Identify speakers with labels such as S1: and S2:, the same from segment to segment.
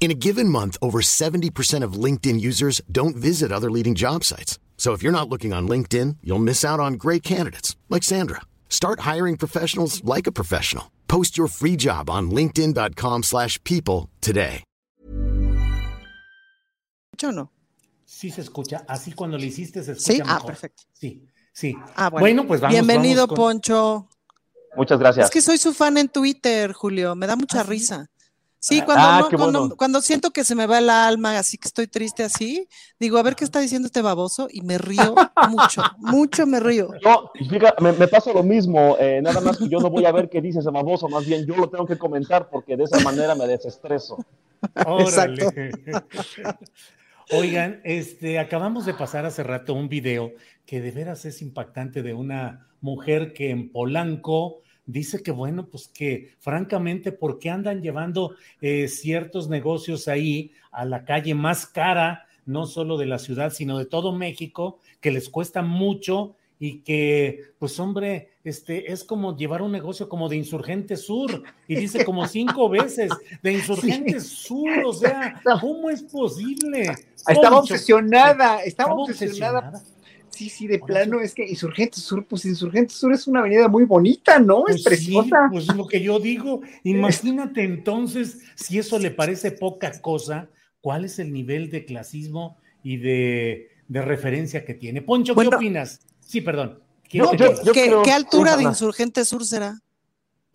S1: In a given month, over 70% of LinkedIn users don't visit other leading job sites. So if you're not looking on LinkedIn, you'll miss out on great candidates like Sandra. Start hiring professionals like a professional. Post your free job on linkedin.com/people slash people today.
S2: ¿Yo no?
S3: Sí se escucha. Así cuando le hiciste se
S2: Sí,
S3: escucha
S2: ah, perfecto.
S3: Sí, sí.
S2: Ah, bueno.
S3: Bueno, pues vamos.
S2: Bienvenido,
S3: vamos con-
S2: Poncho.
S4: Muchas gracias.
S2: Es que soy su fan en Twitter, Julio. Me da mucha
S3: ¿Ah,
S2: risa. Sí,
S4: Ah,
S2: cuando,
S4: ah,
S2: no- cuando,
S4: bueno.
S2: cuando siento que se me va el alma, así que estoy triste así, digo, a ver qué está diciendo este baboso y me río mucho, mucho me río.
S4: Yo, fíjate, me, me pasa lo mismo, eh, nada más que yo no voy a ver qué dice ese baboso, más bien yo lo tengo que comentar porque de esa manera me desestreso.
S3: Órale. Oigan, este, acabamos de pasar hace rato un video que de veras es impactante de una mujer que en Polanco dice que, bueno, pues que francamente, ¿por qué andan llevando eh, ciertos negocios ahí a la calle más cara, no solo de la ciudad, sino de todo México, que les cuesta mucho y que, pues hombre, este, es como llevar un negocio como de Insurgente Sur, y dice como cinco veces, de Insurgente Sur, o sea, ¿cómo es posible?
S5: Estaba obsesionada, estaba obsesionada. Sí, sí, de plano,
S3: eso.
S5: es que Insurgente Sur, pues Insurgente Sur es una avenida muy bonita, ¿no?
S3: Pues
S5: es preciosa.
S3: Sí, pues lo que yo digo, imagínate entonces, si eso le parece poca cosa, ¿cuál es el nivel de clasismo y de, de referencia que tiene? Poncho, ¿qué
S2: Bueno.
S3: opinas? Sí, perdón.
S4: No, yo- yo
S2: ¿Qué,
S4: creo-
S2: qué altura de. Insurgente Sur será?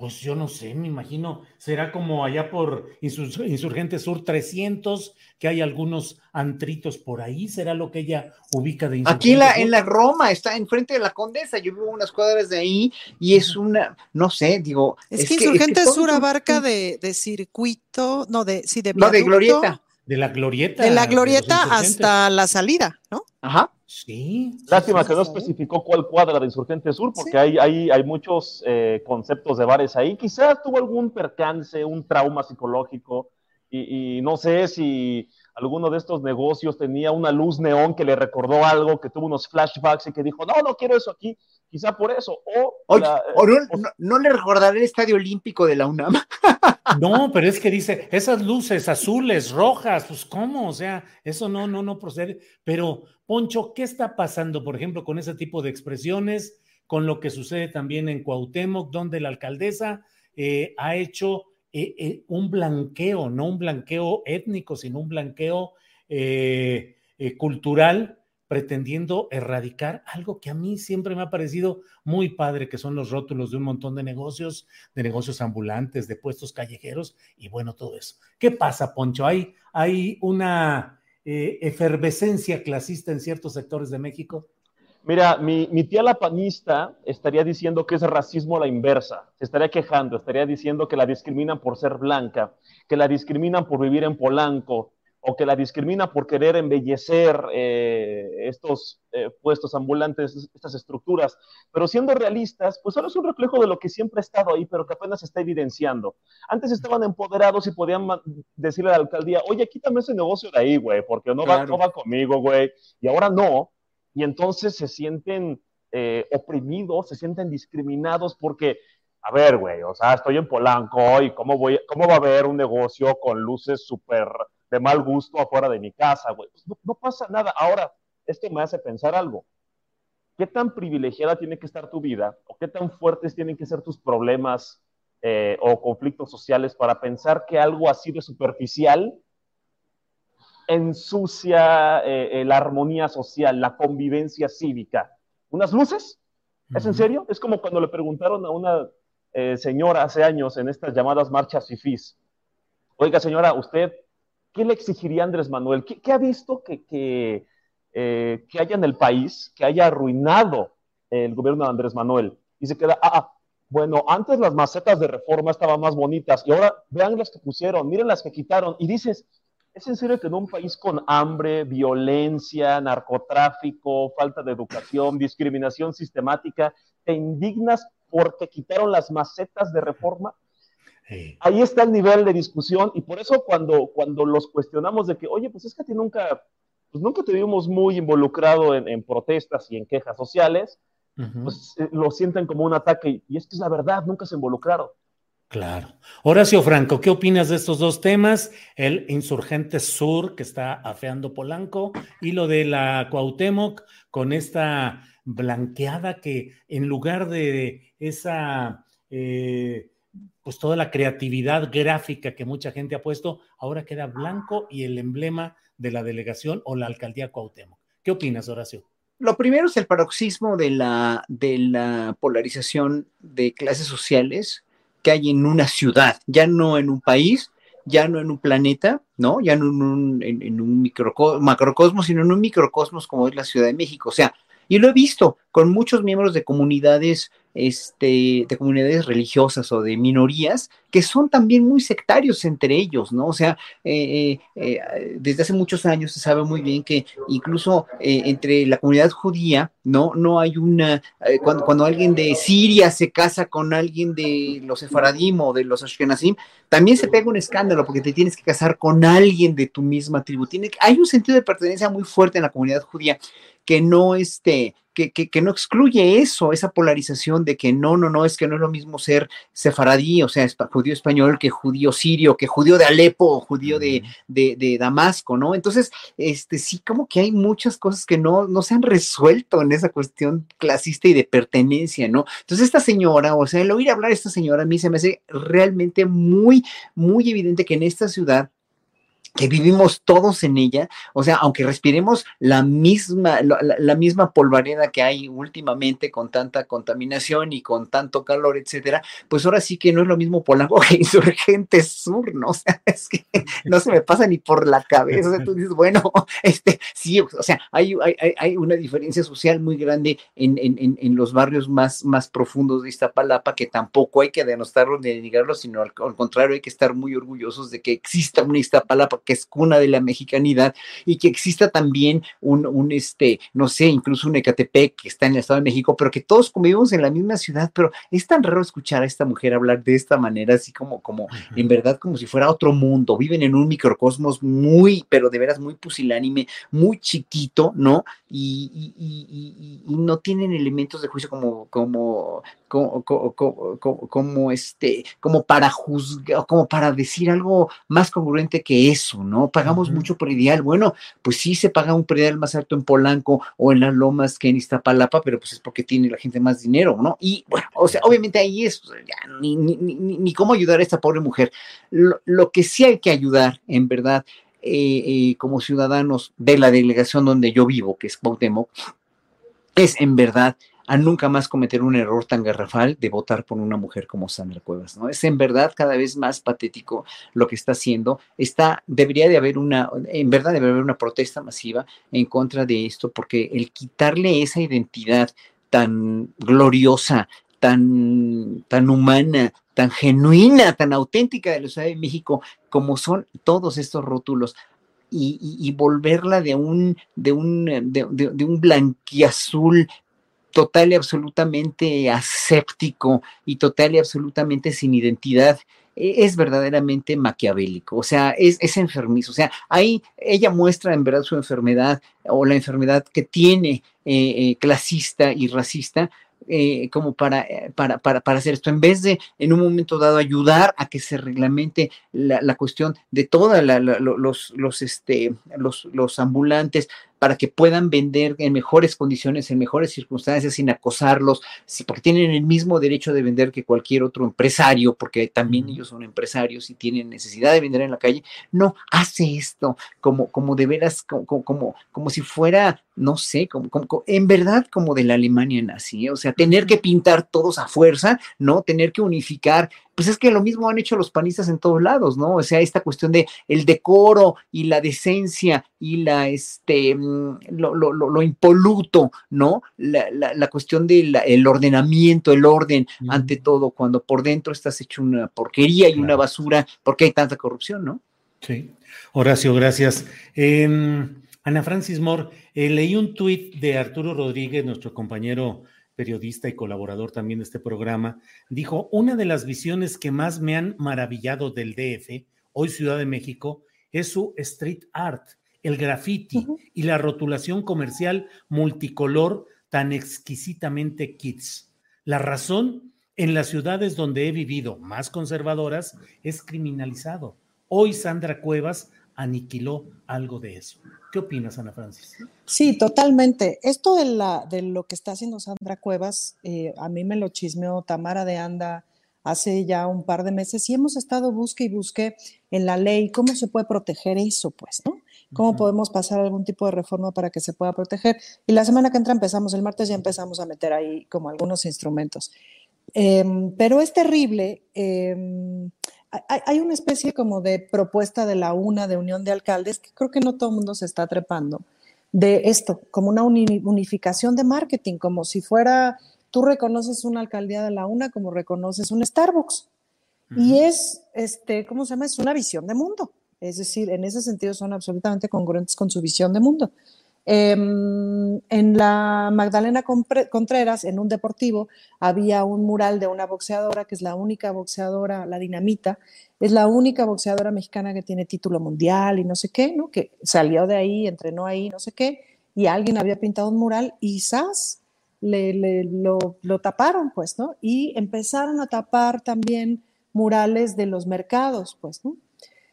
S3: Pues yo no sé, me imagino, será como allá por Insur- Insurgente Sur 300, que hay algunos antritos por ahí, será lo que ella ubica de Insurgente
S5: Aquí en la,
S3: Sur?
S5: en la Roma, está enfrente de la Condesa, yo vivo unas cuadras de ahí y es una, no sé, digo.
S2: Es, que Insurgente Sur abarca de, de circuito, no, de, sí, de
S5: No, de
S2: viaducto,
S5: glorieta.
S3: De la glorieta.
S2: De la glorieta hasta la salida, ¿no?
S5: Ajá.
S3: Sí.
S4: Lástima
S3: sí,
S4: que no
S3: sí.
S4: especificó cuál cuadra de Insurgente Sur, porque
S2: Sí.
S4: hay, hay, hay muchos eh, conceptos de bares ahí. Quizás tuvo algún percance, un trauma psicológico, y, y no sé si alguno de estos negocios tenía una luz neón que le recordó algo, que tuvo unos flashbacks y que dijo, no, no quiero eso aquí, quizá por eso. O,
S5: Oye,
S4: la-
S5: o no,
S4: o-
S5: no- no le recordaré el Estadio Olímpico de la UNAM.
S3: No, pero es que dice, esas luces azules, rojas, pues cómo, o sea, eso no, no, no procede. Pero, Poncho, ¿qué está pasando, por ejemplo, con ese tipo de expresiones, con lo que sucede también en Cuauhtémoc, donde la alcaldesa eh, ha hecho eh, eh, un blanqueo, no un blanqueo étnico, sino un blanqueo eh, eh, cultural, pretendiendo erradicar algo que a mí siempre me ha parecido muy padre, que son los rótulos de un montón de negocios, de negocios ambulantes, de puestos callejeros y bueno, todo eso. ¿Qué pasa, Poncho? ¿Hay, hay una eh, efervescencia clasista en ciertos sectores de México?
S4: Mira, mi, mi tía la panista estaría diciendo que es racismo a la inversa, se estaría quejando, estaría diciendo que la discriminan por ser blanca, que la discriminan por vivir en Polanco, o que la discriminan por querer embellecer eh, estos eh, puestos ambulantes, estas estructuras. Pero siendo realistas, pues solo es un reflejo de lo que siempre ha estado ahí, pero que apenas se está evidenciando. Antes estaban empoderados y podían decirle a la alcaldía, oye, quítame ese negocio de ahí, güey, porque no, va,
S5: Claro.
S4: no va conmigo, güey. Y ahora no, y entonces se sienten eh, oprimidos, se sienten discriminados porque, a ver, güey, o sea, estoy en Polanco y cómo, voy, cómo va a haber un negocio con luces súper de mal gusto afuera de mi casa, güey. Pues no, no pasa nada. Ahora, esto me hace pensar algo. ¿Qué tan privilegiada tiene que estar tu vida o qué tan fuertes tienen que ser tus problemas eh, o conflictos sociales para pensar que algo así de superficial ensucia eh, eh, la armonía social, la convivencia cívica? ¿Unas luces? ¿Es en serio? Es como cuando le preguntaron a una señora hace años en estas llamadas marchas FIFIs, oiga señora, ¿usted qué le exigiría Andrés Manuel? ¿Qué, ha visto que, que, que, haya en el país, que haya arruinado el gobierno de Andrés Manuel? Y se queda, ah, ah bueno, antes las macetas de reforma estaban más bonitas y ahora vean las que pusieron, miren las que quitaron. Y dices, ¿es en serio que en un país con hambre, violencia, narcotráfico, falta de educación, discriminación sistemática, te indignas porque quitaron las macetas de reforma? Ahí está el nivel de discusión y por eso cuando, cuando los cuestionamos de que, oye, pues es que a ti nunca, pues nunca te vimos muy involucrado en, en protestas y en quejas sociales, pues eh, lo sienten como un ataque. Y es que es la verdad, nunca se involucraron.
S3: Claro. Horacio Franco, ¿qué opinas de estos dos temas? El insurgente sur que está afeando Polanco y lo de la Cuauhtémoc con esta blanqueada que en lugar de esa, eh, pues toda la creatividad gráfica que mucha gente ha puesto, ahora queda blanco y el emblema de la delegación o la alcaldía Cuauhtémoc. ¿Qué opinas, Horacio?
S5: Lo primero es el paroxismo de la, de la polarización de clases sociales que hay en una ciudad, ya no en un país, ya no en un planeta, ¿no? Ya no en un, en, un macrocosmos, sino en un microcosmos como es la Ciudad de México. O sea, y lo he visto con muchos miembros de comunidades este, de comunidades religiosas o de minorías que son también muy sectarios entre ellos, ¿no? O sea, eh, eh, eh, desde hace muchos años se sabe muy bien que incluso entre la comunidad judía, ¿no? No hay una, cuando, cuando alguien de Siria se casa con alguien de los sefaradim o de los ashkenazim, también se pega un escándalo porque te tienes que casar con alguien de tu misma tribu. Tiene, hay un sentido de pertenencia muy fuerte en la comunidad judía que no, este, que, que, no excluye eso, esa polarización de que no, no, no, es que no es lo mismo ser sefaradí, o sea, judío español, que judío sirio, que judío de Alepo, o judío de, de, de, Damasco, ¿no? Entonces, este, sí, como que hay muchas cosas que no, no se han resuelto en esa cuestión clasista y de pertenencia, ¿no? Entonces, esta señora, o sea, el oír hablar a esta señora a mí se me hace realmente muy, muy evidente que en esta ciudad que vivimos todos en ella, o sea, aunque respiremos la misma, la, misma polvareda que hay últimamente con tanta contaminación y con tanto calor, etcétera, pues ahora sí que no es lo mismo Polanco que Insurgente Sur, ¿no? O sea, es que no se me pasa ni por la cabeza. O sea, tú dices, bueno, este, sí, o sea, hay, hay, hay una diferencia social muy grande en, en, en, los barrios más, más profundos de Iztapalapa que tampoco hay que denostarlo ni denigrarlo, sino al, al contrario, hay que estar muy orgullosos de que exista una Iztapalapa que es cuna de la mexicanidad y que exista también un, un, este, no sé, incluso un Ecatepec que está en el Estado de México, pero que todos convivimos en la misma ciudad, pero es tan raro escuchar a esta mujer hablar de esta manera, así como, como, en verdad, como si fuera otro mundo, viven en un microcosmos muy, pero de veras muy pusilánime, muy chiquito, ¿no? Y, y, y, no tienen elementos de juicio como, como, como, como, como, este, como para juzgar, como para decir algo más congruente que eso, ¿no? Pagamos mucho por ideal. Bueno, pues sí se paga un predial más alto en Polanco o en las lomas que en Iztapalapa, pero pues es porque tiene la gente más dinero, ¿no? Y bueno, o sea, obviamente ahí es ni, ni, ni, ni, cómo ayudar a esta pobre mujer. Lo, lo, que sí hay que ayudar, en verdad, eh, eh, como ciudadanos de la delegación donde yo vivo, que es Cuauhtémoc, es en verdad a nunca más cometer un error tan garrafal de votar por una mujer como Sandra Cuevas, ¿no? Es en verdad cada vez más patético lo que está haciendo. Está, debería de haber una, en verdad debe haber una protesta masiva en contra de esto, porque el quitarle esa identidad tan gloriosa, tan, tan humana, tan genuina, tan auténtica de la Ciudad de México, como son todos estos rótulos, y, volverla de un, de un, de un blanquiazul total y absolutamente aséptico y total y absolutamente sin identidad, e, es verdaderamente maquiavélico, o sea, es, es, enfermizo, o sea, ahí ella muestra en verdad su enfermedad o la enfermedad que tiene eh, eh, clasista y racista, eh, como para, para, para, para, hacer esto, en vez de en un momento dado ayudar a que se reglamente la, la cuestión de todos los, los, este, los, los ambulantes, para que puedan vender en mejores condiciones, en mejores circunstancias, sin acosarlos, porque tienen el mismo derecho de vender que cualquier otro empresario, porque también ellos son empresarios y tienen necesidad de vender en la calle. No, hace esto como, como de veras, como, como, como si fuera, no sé, como, como, en verdad como de la Alemania nazi, ¿eh? o sea, tener que pintar todos a fuerza, ¿no? Tener que unificar pues es que lo mismo han hecho los panistas en todos lados, ¿no? O sea, esta cuestión de el decoro y la decencia y la, este, mm, lo, lo, lo impoluto, ¿no? La, la, la cuestión del el ordenamiento, el orden, ante todo, cuando por dentro estás hecho una porquería y una basura, porque hay tanta corrupción, ¿no?
S3: Sí. Horacio, gracias. Eh, Ana Francis Moore, eh, leí un tuit de Arturo Rodríguez, nuestro compañero periodista y colaborador también de este programa, dijo, una de las visiones que más me han maravillado del DF, hoy Ciudad de México, es su street art, el graffiti y la rotulación comercial multicolor tan exquisitamente kids. La razón, en las ciudades donde he vivido, más conservadoras, es criminalizado. Hoy Sandra Cuevas aniquiló algo de eso. ¿Qué opinas, Ana Francis?
S2: Sí, totalmente. Esto de, la, de lo que está haciendo Sandra Cuevas, eh, a mí me lo chismeó Tamara de Anda hace ya un par de meses y hemos estado busque y busque en la ley cómo se puede proteger eso, pues, ¿no? ¿Cómo podemos pasar algún tipo de reforma para que se pueda proteger? Y la semana que entra empezamos, el martes ya empezamos a meter ahí como algunos instrumentos. Em, pero es terrible. Eh, hay, una especie como de propuesta de la UNA, de Unión de Alcaldes, que creo que no todo el mundo se está trepando, de esto, como una unificación de marketing, como si fuera, tú reconoces una alcaldía de la UNA como reconoces un Starbucks. Y es, este, ¿cómo se llama? Es una visión de mundo. Es decir, en ese sentido son absolutamente congruentes con su visión de mundo. Em, en la Magdalena Contreras, en un deportivo, había un mural de una boxeadora que es la única boxeadora, la dinamita, es la única boxeadora mexicana que tiene título mundial y no sé qué, ¿no? Que salió de ahí, entrenó ahí, no sé qué, y alguien había pintado un mural y ¡zas! Le, lo, lo taparon, pues, ¿no? Y empezaron a tapar también murales de los mercados, pues, ¿no?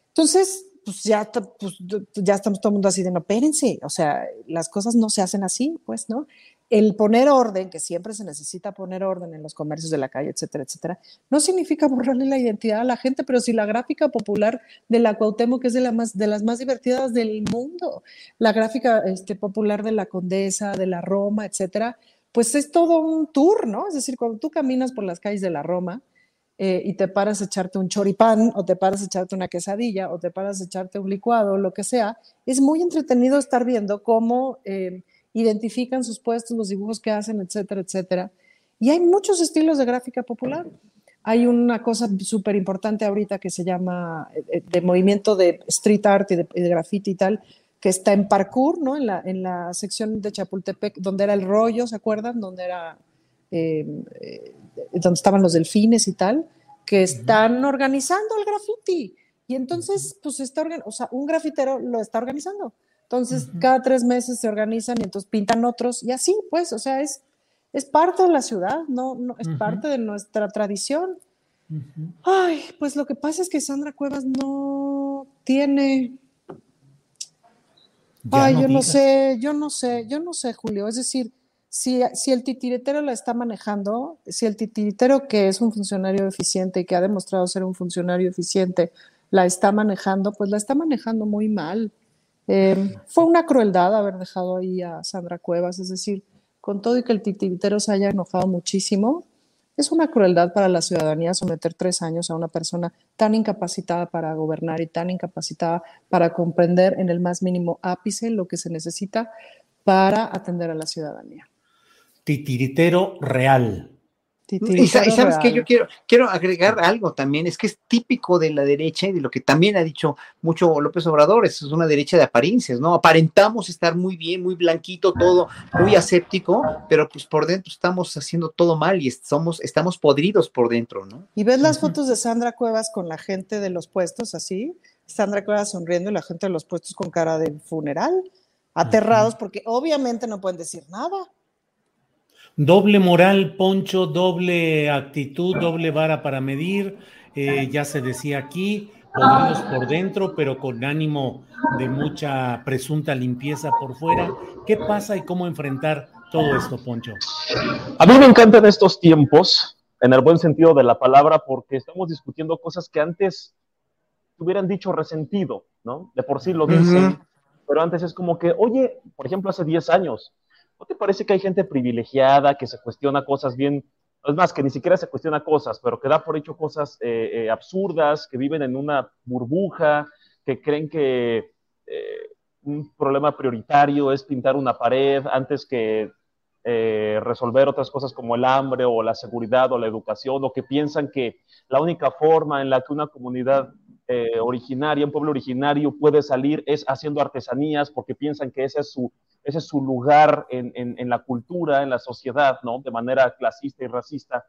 S2: Entonces, pues ya, pues, ya estamos todo el mundo así de no, espérense, o sea, las cosas no se hacen así, pues, ¿no? El poner orden, que siempre se necesita poner orden en los comercios de la calle, etcétera, etcétera, no significa borrarle la identidad a la gente, pero si la gráfica popular de la Cuauhtémoc es de, la más, de las más divertidas del mundo, la gráfica este, popular de la Condesa, de la Roma, etcétera, pues es todo un tour, ¿no? Es decir, cuando tú caminas por las calles de la Roma, eh, y te paras a echarte un choripán o te paras a echarte una quesadilla o te paras a echarte un licuado, lo que sea, es muy entretenido estar viendo cómo eh, identifican sus puestos, los dibujos que hacen, etcétera, etcétera. Y hay muchos estilos de gráfica popular. Hay una cosa súper importante ahorita que se llama eh, de movimiento de street art y de, graffiti y tal, que está en parkour, ¿no? En la, en la sección de Chapultepec, donde era el rollo, ¿se acuerdan? Donde era eh, eh, donde estaban los delfines y tal, que están organizando el graffiti. Y entonces, pues está, o sea, un grafitero lo está organizando. Entonces, cada tres meses se organizan y entonces pintan otros y así, pues, o sea, es, es parte de la ciudad, no, no es parte de nuestra tradición. Ay, pues lo que pasa es que Sandra Cuevas no tiene. Ay, yo no sé, yo no sé, yo no sé, Julio. Es decir, si, el titiritero la está manejando, si el titiritero que es un funcionario eficiente y que ha demostrado ser un funcionario eficiente la está manejando, pues la está manejando muy mal. Eh, fue una crueldad haber dejado ahí a Sandra Cuevas, es decir, con todo y que el titiritero se haya enojado muchísimo, es una crueldad para la ciudadanía someter tres años a una persona tan incapacitada para gobernar y tan incapacitada para comprender en el más mínimo ápice lo que se necesita para atender a la ciudadanía
S3: titiritero real.
S5: y, sabes que yo quiero, quiero agregar algo también, es que es típico de la derecha y de lo que también ha dicho mucho López Obrador, es una derecha de apariencias, ¿no? Aparentamos estar muy bien, muy blanquito, todo muy aséptico, pero pues por dentro estamos haciendo todo mal y somos, estamos podridos por dentro, ¿no?
S2: Y ves las fotos de Sandra Cuevas con la gente de los puestos así, Sandra Cuevas sonriendo y la gente de los puestos con cara de funeral, aterrados porque obviamente no pueden decir nada.
S3: Doble moral, Poncho, doble actitud, doble vara para medir, eh, ya se decía aquí, podridos por dentro, pero con ánimo de mucha presunta limpieza por fuera. ¿Qué pasa y cómo enfrentar todo esto, Poncho?
S4: A mí me encantan estos tiempos, en el buen sentido de la palabra, porque estamos discutiendo cosas que antes hubieran dicho resentido, ¿no? De por sí lo dicen, pero antes es como que, oye, por ejemplo, hace 10 años, ¿no te parece que hay gente privilegiada que se cuestiona cosas bien es más, que ni siquiera se cuestiona cosas, pero que da por hecho cosas eh, eh, absurdas, que viven en una burbuja, que creen que eh, un problema prioritario es pintar una pared antes que resolver otras cosas como el hambre o la seguridad o la educación, o que piensan que la única forma en la que una comunidad originaria, un pueblo originario puede salir es haciendo artesanías porque piensan que ese es su ese es su lugar en, la cultura, en la sociedad, ¿no? De manera clasista y racista.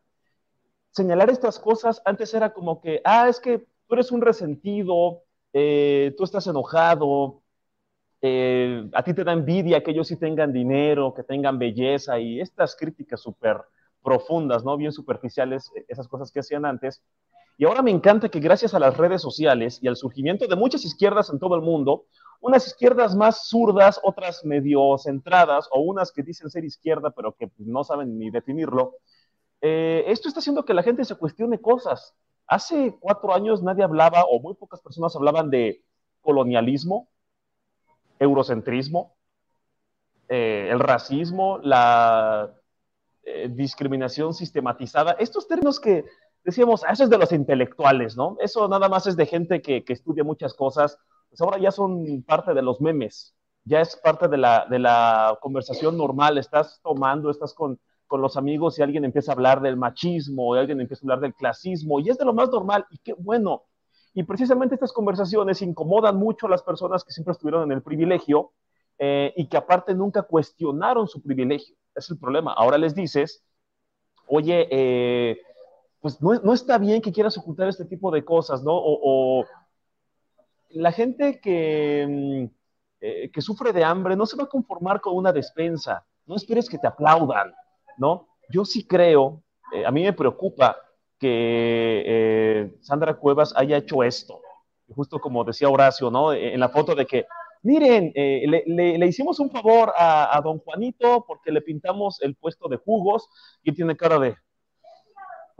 S4: Señalar estas cosas antes era como que, ah, es que tú eres un resentido, eh, tú estás enojado, eh, a ti te da envidia que ellos sí tengan dinero, que tengan belleza y estas críticas súper profundas, ¿no? Bien superficiales, e, esas cosas que hacían antes. Y ahora me encanta que gracias a las redes sociales y al surgimiento de muchas izquierdas en todo el mundo, unas izquierdas más zurdas, otras medio centradas, o unas que dicen ser izquierda, pero que no saben ni definirlo. Eh, esto está haciendo que la gente se cuestione cosas. Hace cuatro años nadie hablaba, o muy pocas personas hablaban de colonialismo, eurocentrismo, eh, el racismo, la eh, discriminación sistematizada. Estos términos que decíamos, ah, eso es de los intelectuales, ¿no? Eso nada más es de gente que, que estudia muchas cosas pues ahora ya son parte de los memes, ya es parte de la, de la conversación normal, estás tomando, estás con, con los amigos y alguien empieza a hablar del machismo, y alguien empieza a hablar del clasismo, y es de lo más normal, y qué bueno. Y precisamente estas conversaciones incomodan mucho a las personas que siempre estuvieron en el privilegio eh, y que aparte nunca cuestionaron su privilegio. Es el problema. Ahora les dices, oye, eh, pues no, está bien que quieras ocultar este tipo de cosas, ¿no? o, la gente que, mm, eh, que sufre de hambre no se va a conformar con una despensa, no esperes que te aplaudan, ¿no? Yo sí creo, eh, a mí me preocupa que eh, Sandra Cuevas haya hecho esto, justo como decía Horacio, ¿no? En la foto de que, miren, le, hicimos un favor a, don Juanito porque le pintamos el puesto de jugos y tiene cara de,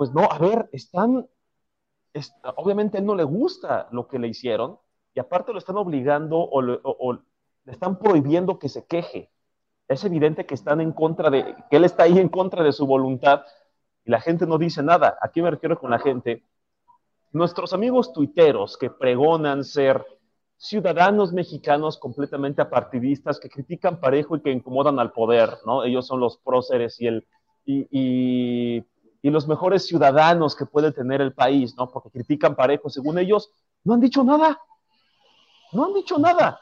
S4: pues no, a ver, están, obviamente a él no le gusta lo que le hicieron, y aparte lo están obligando o, le están prohibiendo que se queje. Es evidente que están en contra de, que él está ahí en contra de su voluntad y la gente no dice nada. Aquí me refiero con la gente. Nuestros amigos tuiteros que pregonan ser ciudadanos mexicanos completamente apartidistas que critican parejo y que incomodan al poder, ¿no? Ellos son los próceres y el y los mejores ciudadanos que puede tener el país, ¿no? Porque critican parejo, según ellos, no han dicho nada no han dicho nada,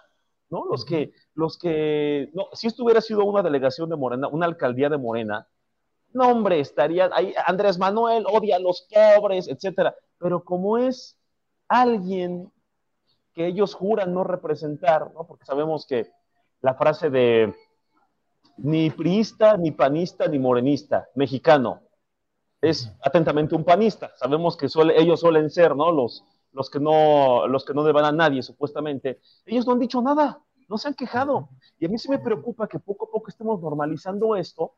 S4: ¿no? Los que, los que, no, si esto hubiera sido una delegación de Morena, una alcaldía de Morena, no, hombre, estaría ahí, Andrés Manuel odia a los pobres, etcétera. Pero como es alguien que ellos juran no representar, ¿no? Porque sabemos que la frase de ni priista, ni panista, ni morenista, mexicano, es atentamente un panista. Sabemos que suele, ellos suelen ser, ¿no? Los, los que no, los que no deban a nadie, supuestamente, ellos no han dicho nada, no se han quejado. Y a mí sí me preocupa que poco a poco estemos normalizando esto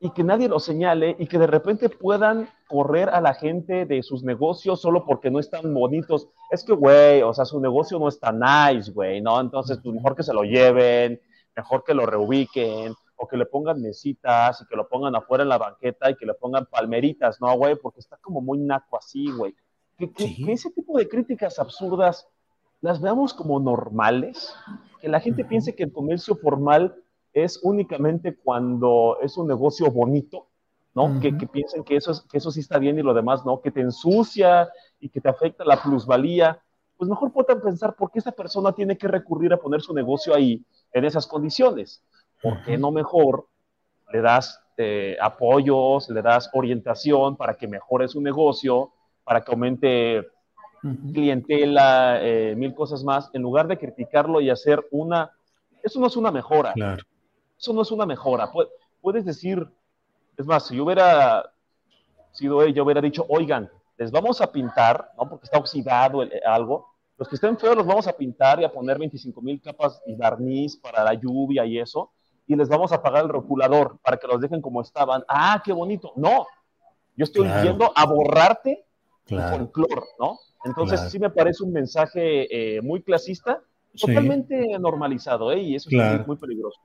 S4: y que nadie lo señale y que de repente puedan correr a la gente de sus negocios solo porque no están bonitos. Es que, güey, o sea, su negocio no está nice, güey, ¿no? Entonces, pues mejor que se lo lleven, mejor que lo reubiquen, o que le pongan mesitas y que lo pongan afuera en la banqueta y que le pongan palmeritas, ¿no, güey? Porque está como muy naco así, güey que, ese tipo de críticas absurdas las veamos como normales, que la gente piense que el comercio formal es únicamente cuando es un negocio bonito, ¿no? que, piensen que eso, es, que eso sí está bien y lo demás no, que te ensucia y que te afecta la plusvalía, pues mejor puedan pensar por qué esa persona tiene que recurrir a poner su negocio ahí en esas condiciones. ¿Por qué no mejor le das eh, apoyos, le das orientación para que mejore su negocio, para que aumente clientela, eh, mil cosas más, en lugar de criticarlo y hacer una... Eso no es una mejora. Eso no es una mejora. Puedes decir, es más, si yo hubiera sido ella, hubiera dicho, oigan, les vamos a pintar, ¿no? Porque está oxidado algo, los que estén feos los vamos a pintar y a poner 25 mil capas y barniz para la lluvia y eso, y les vamos a pagar el rotulador para que los dejen como estaban. Ah, qué bonito. No, yo estoy yendo a borrarte con cloro, ¿no? Entonces sí me parece un mensaje eh, muy clasista, totalmente normalizado, ¿eh? Y eso es muy peligroso.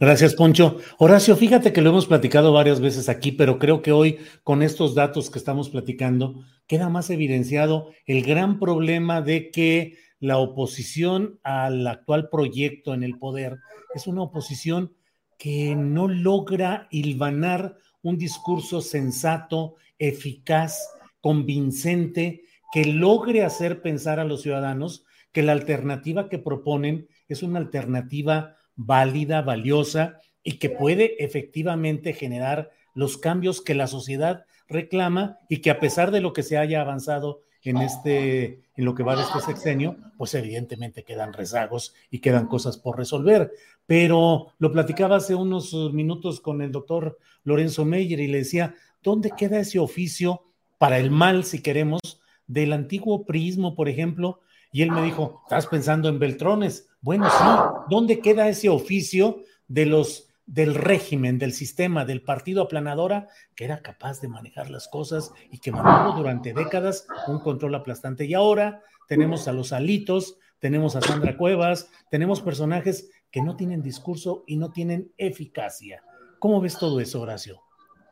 S3: Gracias, Poncho. Horacio, fíjate que lo hemos platicado varias veces aquí, pero creo que hoy, con estos datos que estamos platicando, queda más evidenciado el gran problema de que la oposición al actual proyecto en el poder es una oposición que no logra hilvanar un discurso sensato, eficaz, convincente, que logre hacer pensar a los ciudadanos que la alternativa que proponen es una alternativa válida, valiosa y que puede efectivamente generar los cambios que la sociedad reclama y que a pesar de lo que se haya avanzado en este en lo que va de este sexenio, pues evidentemente quedan rezagos y quedan cosas por resolver. Pero lo platicaba hace unos minutos con el doctor Lorenzo Meyer y le decía, ¿dónde queda ese oficio para el mal, si queremos, del antiguo prismo, por ejemplo? Y él me dijo, ¿estás pensando en Beltrones? Bueno, sí, ¿dónde queda ese oficio de los del régimen, del sistema, del partido aplanadora, que era capaz de manejar las cosas y que mantuvo durante décadas un control aplastante. Y ahora tenemos a los alitos, tenemos a Sandra Cuevas, tenemos personajes que no tienen discurso y no tienen eficacia. ¿Cómo ves todo eso, Horacio?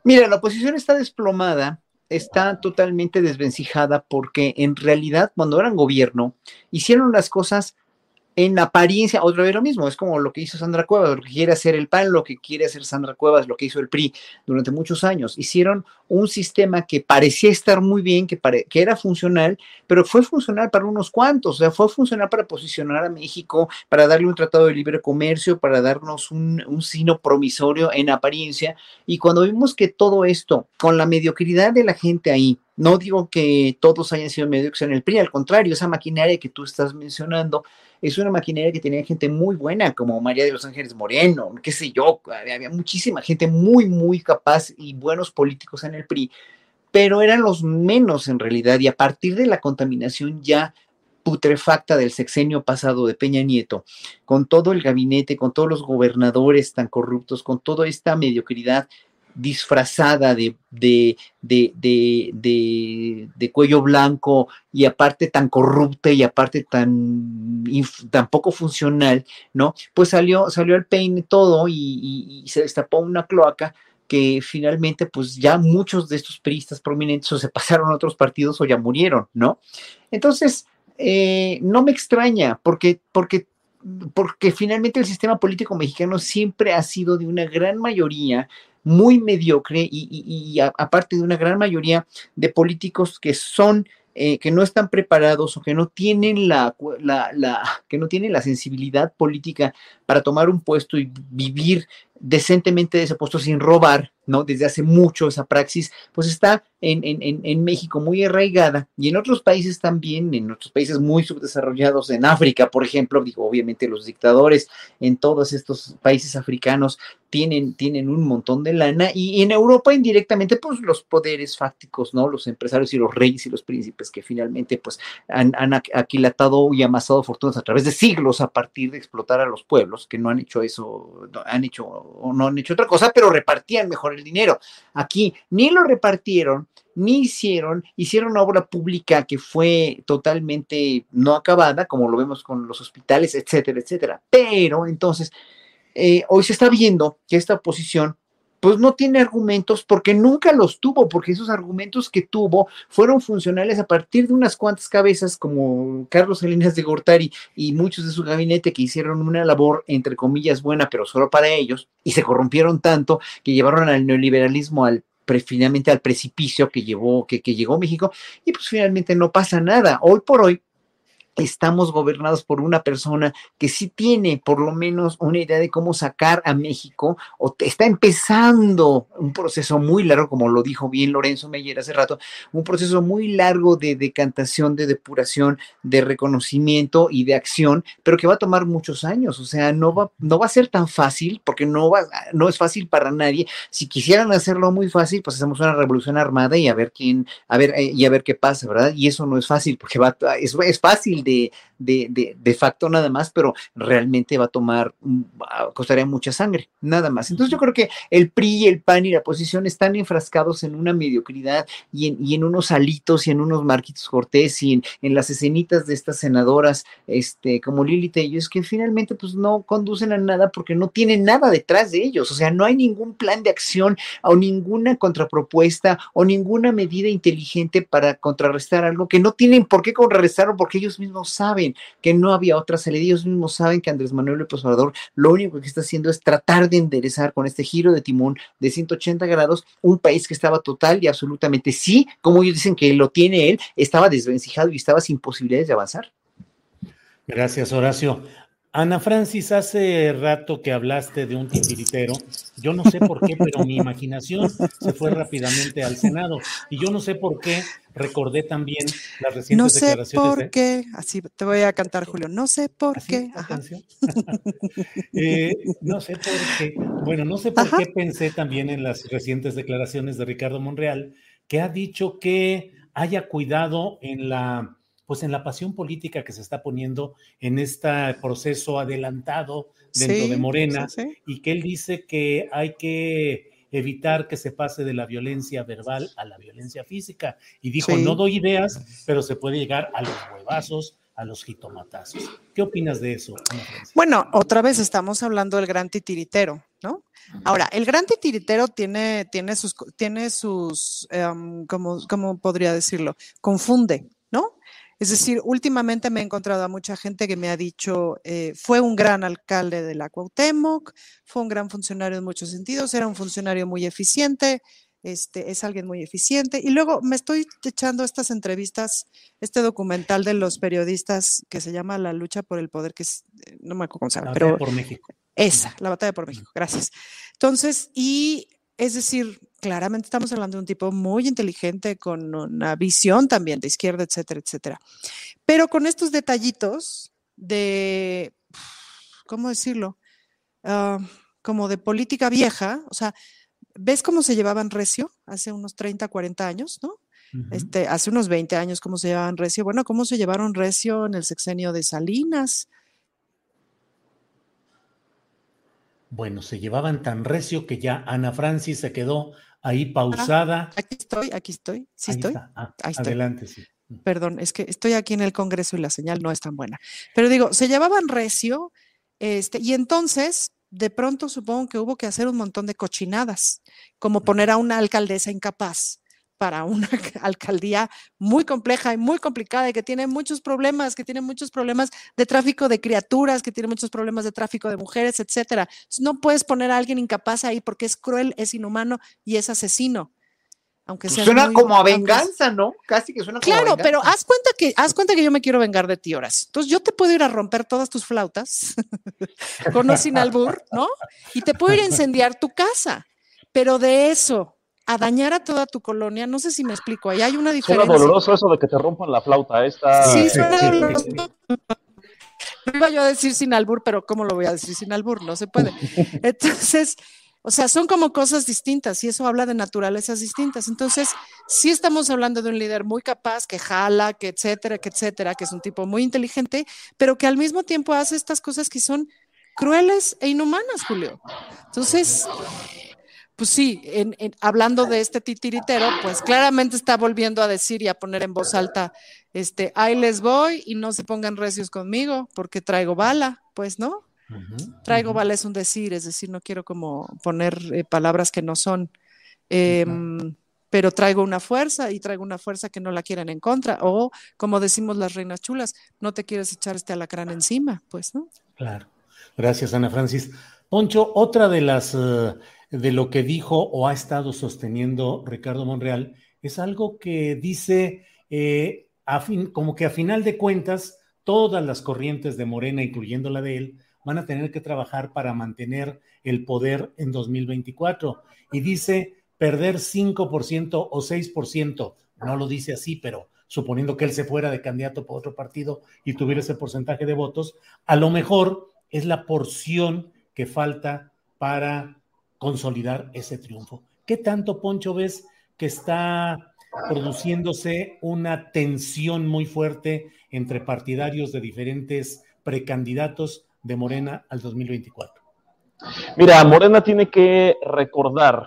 S5: Mira, la oposición está desplomada, está totalmente desvencijada porque en realidad cuando eran gobierno hicieron las cosas en apariencia, otra vez lo mismo, es como lo que hizo Sandra Cuevas, lo que quiere hacer el PAN, lo que quiere hacer Sandra Cuevas, lo que hizo el PRI durante muchos años. Hicieron un sistema que parecía estar muy bien, que, era funcional, pero fue funcional para unos cuantos, o sea, fue funcional para posicionar a México, para darle un tratado de libre comercio, para darnos un, un sino promisorio en apariencia. Y cuando vimos que todo esto, con la mediocridad de la gente ahí, no digo que todos hayan sido mediocres en el PRI, al contrario, esa maquinaria que tú estás mencionando es una maquinaria que tenía gente muy buena, como María de los Ángeles Moreno, qué sé yo, había muchísima gente muy, muy capaz y buenos políticos en el PRI, pero eran los menos en realidad, y a partir de la contaminación ya putrefacta del sexenio pasado de Peña Nieto, con todo el gabinete, con todos los gobernadores tan corruptos, con toda esta mediocridad disfrazada de, de, de, cuello blanco y aparte tan corrupta y aparte tan, tan poco funcional, ¿no? Pues salió, salió el peine todo y, se destapó una cloaca que finalmente pues ya muchos de estos periodistas prominentes o se pasaron a otros partidos o ya murieron, ¿no? Entonces, eh, no me extraña porque, porque porque finalmente el sistema político mexicano siempre ha sido de una gran mayoría muy mediocre y, aparte de una gran mayoría de políticos que son eh, que no están preparados o que no tienen la, la, que no tienen la sensibilidad política para tomar un puesto y vivir decentemente de ese puesto sin robar, ¿no? Desde hace mucho esa praxis, pues está en, en, en, México muy arraigada y en otros países también, en otros países muy subdesarrollados, en África, por ejemplo, digo, obviamente los dictadores en todos estos países africanos tienen, tienen un montón de lana y, en Europa indirectamente, pues los poderes fácticos, ¿no? Los empresarios y los reyes y los príncipes que finalmente, pues, han, han aquilatado y amasado fortunas a través de siglos a partir de explotar a los pueblos, que no han hecho eso, han hecho o no han hecho otra cosa, pero repartían mejor el dinero. Aquí ni lo repartieron, ni hicieron, hicieron una obra pública que fue totalmente no acabada, como lo vemos con los hospitales, etcétera, etcétera. Pero entonces, eh, hoy se está viendo que esta oposición pues no tiene argumentos porque nunca los tuvo, porque esos argumentos que tuvo fueron funcionales a partir de unas cuantas cabezas como Carlos Salinas de Gortari y muchos de su gabinete que hicieron una labor entre comillas buena, pero solo para ellos, y se corrompieron tanto que llevaron al neoliberalismo al finalmente al precipicio que llevó, que, que llegó México, y pues finalmente no pasa nada. Hoy por hoy, estamos gobernados por una persona que sí tiene por lo menos una idea de cómo sacar a México o está empezando un proceso muy largo, como lo dijo bien Lorenzo Meyer hace rato, un proceso muy largo de decantación, de depuración, de reconocimiento y de acción, pero que va a tomar muchos años, o sea, no va, no va a ser tan fácil porque no, va, no es fácil para nadie. Si quisieran hacerlo muy fácil, pues hacemos una revolución armada y a ver quién, a ver, eh, y a ver qué pasa, ¿verdad? Y eso no es fácil porque va, es, es fácil de, the de, de, facto nada más, pero realmente va a tomar, costaría mucha sangre, nada más. Entonces yo creo que el PRI, el PAN y la oposición están enfrascados en una mediocridad y en, y en unos alitos y en unos Marquitos Cortés y en, las escenitas de estas senadoras, este, como Lili Tello, es que finalmente pues no conducen a nada porque no tienen nada detrás de ellos, o sea, no hay ningún plan de acción o ninguna contrapropuesta o ninguna medida inteligente para contrarrestar algo que no tienen por qué contrarrestarlo porque ellos mismos saben que no había otra salida. Ellos mismos saben que Andrés Manuel López Obrador lo único que está haciendo es tratar de enderezar con este giro de timón de 180 grados un país que estaba total y absolutamente sí, como ellos dicen que lo tiene él, estaba desvencijado y estaba sin posibilidades de avanzar.
S3: Gracias, Horacio. Ana Francis, hace rato que hablaste de un titiritero, yo no sé por qué, pero mi imaginación se fue rápidamente al Senado y yo no sé por qué recordé también las recientes
S2: no sé
S3: declaraciones.
S2: por qué, así te voy a cantar, Julio, no sé por qué.
S3: eh, no sé por qué. Bueno, no sé por qué pensé también en las recientes declaraciones de Ricardo Monreal, que ha dicho que haya cuidado en la pues en la pasión política que se está poniendo en este proceso adelantado dentro de Morena y que él dice que hay que evitar que se pase de la violencia verbal a la violencia física. Y dijo, no doy ideas, pero se puede llegar a los huevazos, a los jitomatazos. ¿Qué opinas de eso?
S2: Bueno, otra vez estamos hablando del gran titiritero, ¿no? Ahora, el gran titiritero tiene, tiene sus, tiene sus um, ¿cómo podría decirlo? Confunde. Es decir, últimamente me he encontrado a mucha gente que me ha dicho, eh, fue un gran alcalde de la Cuauhtémoc, fue un gran funcionario en muchos sentidos, era un funcionario muy eficiente, este, es alguien muy eficiente. Y luego me estoy echando estas entrevistas, este documental de los periodistas que se llama La lucha por el poder, que es, eh, no me acuerdo cómo se llama, pero...
S3: por México.
S2: Esa, la batalla por México, gracias. Entonces, y es decir, claramente estamos hablando de un tipo muy inteligente, con una visión también de izquierda, etcétera, etcétera. Pero con estos detallitos de, ¿cómo decirlo? Ah, como de política vieja, o sea, ¿ves cómo se llevaban recio hace unos 30, 40 años, no? este, hace unos 20 años, ¿cómo se llevaban recio? Bueno, ¿cómo se llevaron recio en el sexenio de Salinas?
S3: Bueno, se llevaban tan recio que ya Ana Francis se quedó ahí pausada.
S2: aquí estoy, aquí estoy, sí estoy.
S3: Ah, adelante, sí.
S2: Perdón, es que estoy aquí en el Congreso y la señal no es tan buena. Pero digo, se llevaban recio, este, y entonces, de pronto supongo que hubo que hacer un montón de cochinadas, como poner a una alcaldesa incapaz para una alcaldía muy compleja y muy complicada y que tiene muchos problemas, que tiene muchos problemas de tráfico de criaturas, que tiene muchos problemas de tráfico de mujeres, etcétera. No puedes poner a alguien incapaz ahí porque es cruel, es inhumano y es asesino. Aunque
S5: pues suena como a venganza, ¿no? Casi que suena
S2: como
S5: Claro,
S2: pero haz cuenta que haz cuenta que yo me quiero vengar de ti, Horas. Entonces yo te puedo ir a romper todas tus flautas con o sin albur, ¿no? Y te puedo ir a incendiar tu casa. Pero de eso a dañar a toda tu colonia. No sé si me explico, ahí hay una diferencia.
S4: Suena doloroso eso de que te rompan la flauta. Esta...
S2: Sí, suena doloroso. No iba yo a decir sin albur, pero ¿cómo lo voy a decir sin albur? No se puede. Entonces, o sea, son como cosas distintas y eso habla de naturalezas distintas. Entonces, sí estamos hablando de un líder muy capaz, que jala, que etcétera, que etcétera, que es un tipo muy inteligente, pero que al mismo tiempo hace estas cosas que son crueles e inhumanas, Julio. Entonces, pues sí, en, hablando de este titiritero, pues claramente está volviendo a decir y a poner en voz alta, este, ahí les voy y no se pongan recios conmigo porque traigo bala, pues, ¿no? traigo bala es un decir, es decir, no quiero como poner eh, palabras que no son, em, pero traigo una fuerza y traigo una fuerza que no la quieren en contra, o como decimos las reinas chulas, no te quieres echar este alacrán encima, pues, ¿no?
S3: Claro. Gracias, Ana Francis. Poncho, otra de las... De lo que dijo o ha estado sosteniendo Ricardo Monreal es algo que dice, eh, como que a final de cuentas, todas las corrientes de Morena, incluyendo la de él, van a tener que trabajar para mantener el poder en 2024. Y dice perder 5% o 6%, no lo dice así, pero suponiendo que él se fuera de candidato por otro partido y tuviera ese porcentaje de votos, a lo mejor es la porción que falta para consolidar ese triunfo. ¿Qué tanto, Poncho, ves que está produciéndose una tensión muy fuerte entre partidarios de diferentes precandidatos de Morena al 2024?
S4: Mira, Morena tiene que recordar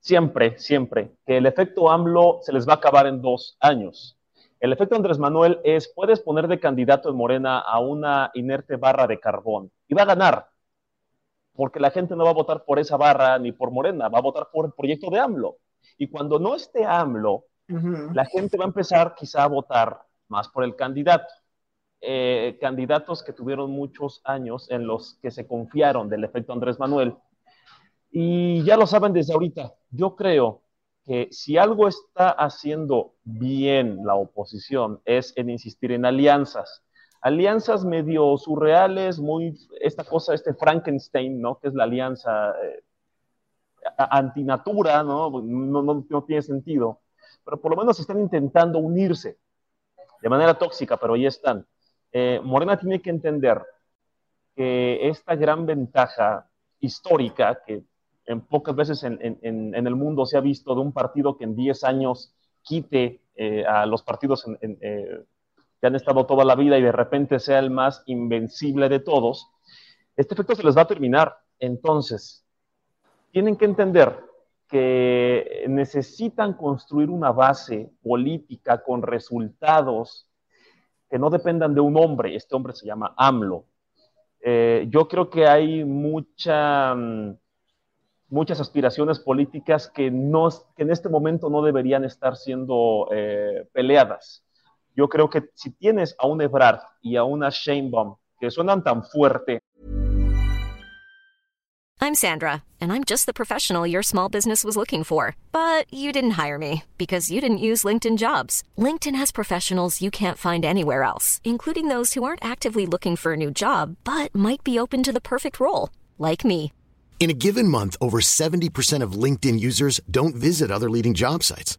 S4: siempre, siempre, que el efecto AMLO se les va a acabar en dos años. El efecto Andrés Manuel es, puedes poner de candidato en Morena a una inerte barra de carbón y va a ganar, porque la gente no va a votar por esa barra ni por Morena, va a votar por el proyecto de AMLO. Y cuando no esté AMLO, la gente va a empezar quizá a votar más por el candidato. Eh, candidatos que tuvieron muchos años en los que se confiaron del efecto Andrés Manuel. Y ya lo saben desde ahorita. Yo creo que si algo está haciendo bien la oposición es en insistir en alianzas. Alianzas medio surreales, muy, esta cosa, este Frankenstein, ¿no? Que es la alianza eh, antinatura, ¿no? No, tiene sentido. Pero por lo menos están intentando unirse de manera tóxica, pero ahí están. Eh, Morena tiene que entender que esta gran ventaja histórica que en pocas veces en, el mundo se ha visto de un partido que en 10 años quite eh, a los partidos eh, que han estado toda la vida y de repente sea el más invencible de todos, este efecto se les va a terminar. Entonces, tienen que entender que necesitan construir una base política con resultados que no dependan de un hombre. Este hombre se llama AMLO. Eh, yo creo que hay mm, muchas aspiraciones políticas que, no, que en este momento no deberían estar siendo eh, peleadas. Yo creo que si tienes a un Ebrard y a una Sheinbaum que suenan tan fuerte,
S6: I'm Sandra, and I'm just the professional your small business was looking for. But you didn't hire me because you didn't use LinkedIn jobs. LinkedIn has professionals you can't find anywhere else, including those who aren't actively looking for a new job but might be open to the perfect role, like me.
S1: In a given month, over 70% of LinkedIn users don't visit other leading job sites.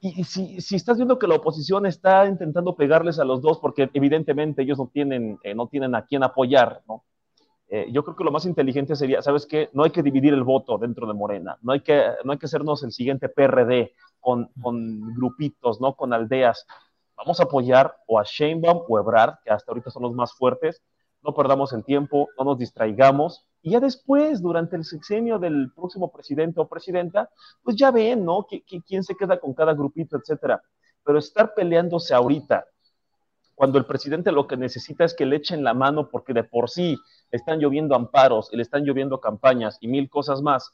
S4: Y, si, estás viendo que la oposición está intentando pegarles a los dos, porque evidentemente ellos no tienen, eh, no tienen a quién apoyar, ¿no? Eh, yo creo que lo más inteligente sería, ¿sabes qué? No hay que dividir el voto dentro de Morena, no hay que, no hay que hacernos el siguiente PRD con, con grupitos, ¿no? Con aldeas. Vamos a apoyar o a Sheinbaum o Ebrard, que hasta ahorita son los más fuertes, no perdamos el tiempo, no nos distraigamos. Y ya después, durante el sexenio del próximo presidente o presidenta, pues ya ven, ¿no? quién se queda con cada grupito, etcétera. Pero estar peleándose ahorita, cuando el presidente lo que necesita es que le echen la mano porque de por sí le están lloviendo amparos, le están lloviendo campañas y mil cosas más.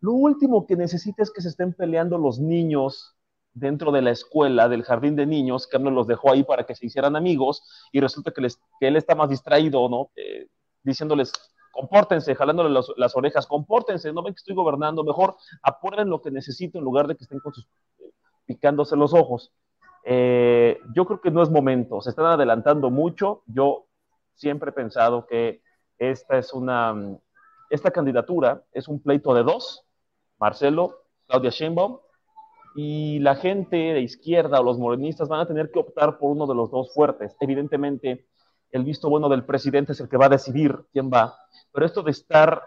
S4: Lo último que necesita es que se estén peleando los niños dentro de la escuela, del jardín de niños, que no los dejó ahí para que se hicieran amigos, y resulta que, él está más distraído, ¿no? Eh, diciéndoles, compórtense, jalándole las orejas, compórtense, no ven que estoy gobernando, mejor apuren lo que necesito en lugar de que estén con sus, eh, picándose los ojos. Eh, yo creo que no es momento, se están adelantando mucho, yo siempre he pensado que esta es una, esta candidatura es un pleito de dos, Marcelo, Claudia Sheinbaum, y la gente de izquierda o los morenistas van a tener que optar por uno de los dos fuertes. Evidentemente, el visto bueno del presidente es el que va a decidir quién va, pero esto de estar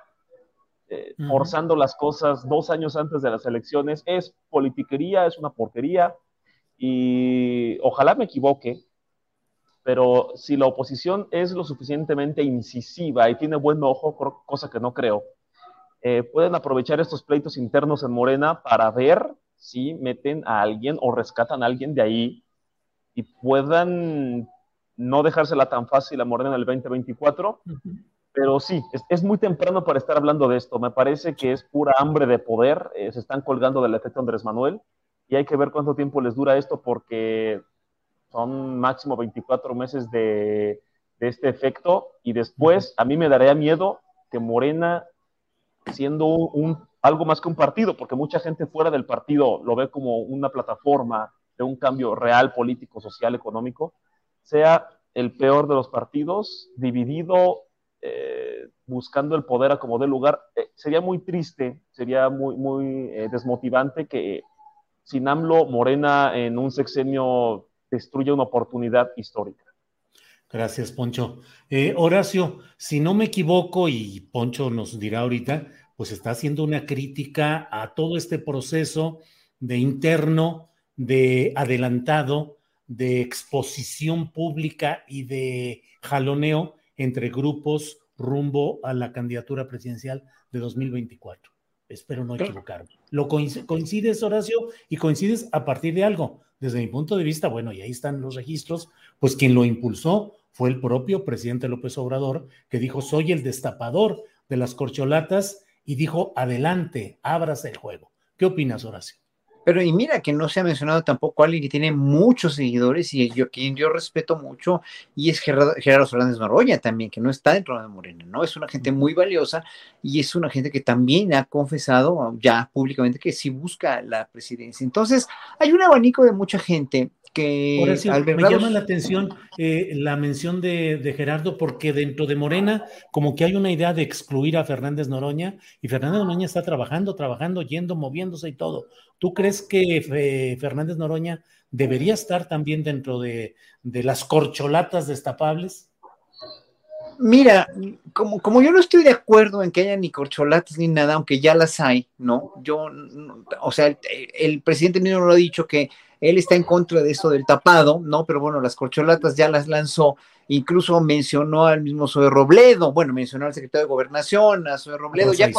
S4: eh, forzando las cosas dos años antes de las elecciones es politiquería, es una porquería, y ojalá me equivoque, pero si la oposición es lo suficientemente incisiva y tiene buen ojo, cosa que no creo, eh, pueden aprovechar estos pleitos internos en Morena para ver si meten a alguien o rescatan a alguien de ahí y puedan no dejársela tan fácil a Morena en el 2024. Pero sí, es, muy temprano para estar hablando de esto. Me parece que es pura hambre de poder. Eh, se están colgando del efecto Andrés Manuel y hay que ver cuánto tiempo les dura esto porque son máximo 24 meses de, este efecto y después a mí me daría miedo que Morena, siendo un, algo más que un partido, porque mucha gente fuera del partido lo ve como una plataforma de un cambio real político, social, económico, sea el peor de los partidos, dividido, eh, buscando el poder a como dé lugar. Eh, sería muy triste, sería muy, muy eh, desmotivante que sin AMLO, Morena en un sexenio destruye una oportunidad histórica.
S3: Gracias, Poncho. Horacio, si no me equivoco, y Poncho nos dirá ahorita, pues está haciendo una crítica a todo este proceso de interno, de adelantado, de exposición pública y de jaloneo entre grupos rumbo a la candidatura presidencial de 2024. Espero no equivocarme. ¿Lo coincides, Horacio? Y coincides a partir de algo desde mi punto de vista, bueno, y ahí están los registros, pues quien lo impulsó fue el propio presidente López Obrador, que dijo, soy el destapador de las corcholatas y dijo, adelante, ábrase el juego. ¿Qué opinas, Horacio?
S5: Pero y mira que no se ha mencionado tampoco alguien que tiene muchos seguidores y yo quien yo respeto mucho y es Gerardo, Gerardo Fernández Noroña también, que no está dentro de Morena, ¿no? Es una gente muy valiosa y es una gente que también ha confesado ya públicamente que sí busca la presidencia. Entonces, hay un abanico de mucha gente
S3: me llama la atención eh, la mención de, Gerardo porque dentro de Morena como que hay una idea de excluir a Fernández Noroña y Fernández Noroña está trabajando, trabajando, yendo, moviéndose y todo. ¿Tú crees que eh, Fernández Noroña debería estar también dentro de, las corcholatas destapables?
S5: Mira, como, como yo no estoy de acuerdo en que haya ni corcholatas ni nada, aunque ya las hay, ¿no? Yo, o sea, el, el presidente mismo lo ha dicho que él está en contra de eso del tapado, ¿no? Pero bueno, las corcholatas ya las lanzó. Incluso mencionó al mismo Zoe Robledo, bueno, mencionó al secretario de Gobernación, a Zoe Robledo.
S3: Rosa
S5: ya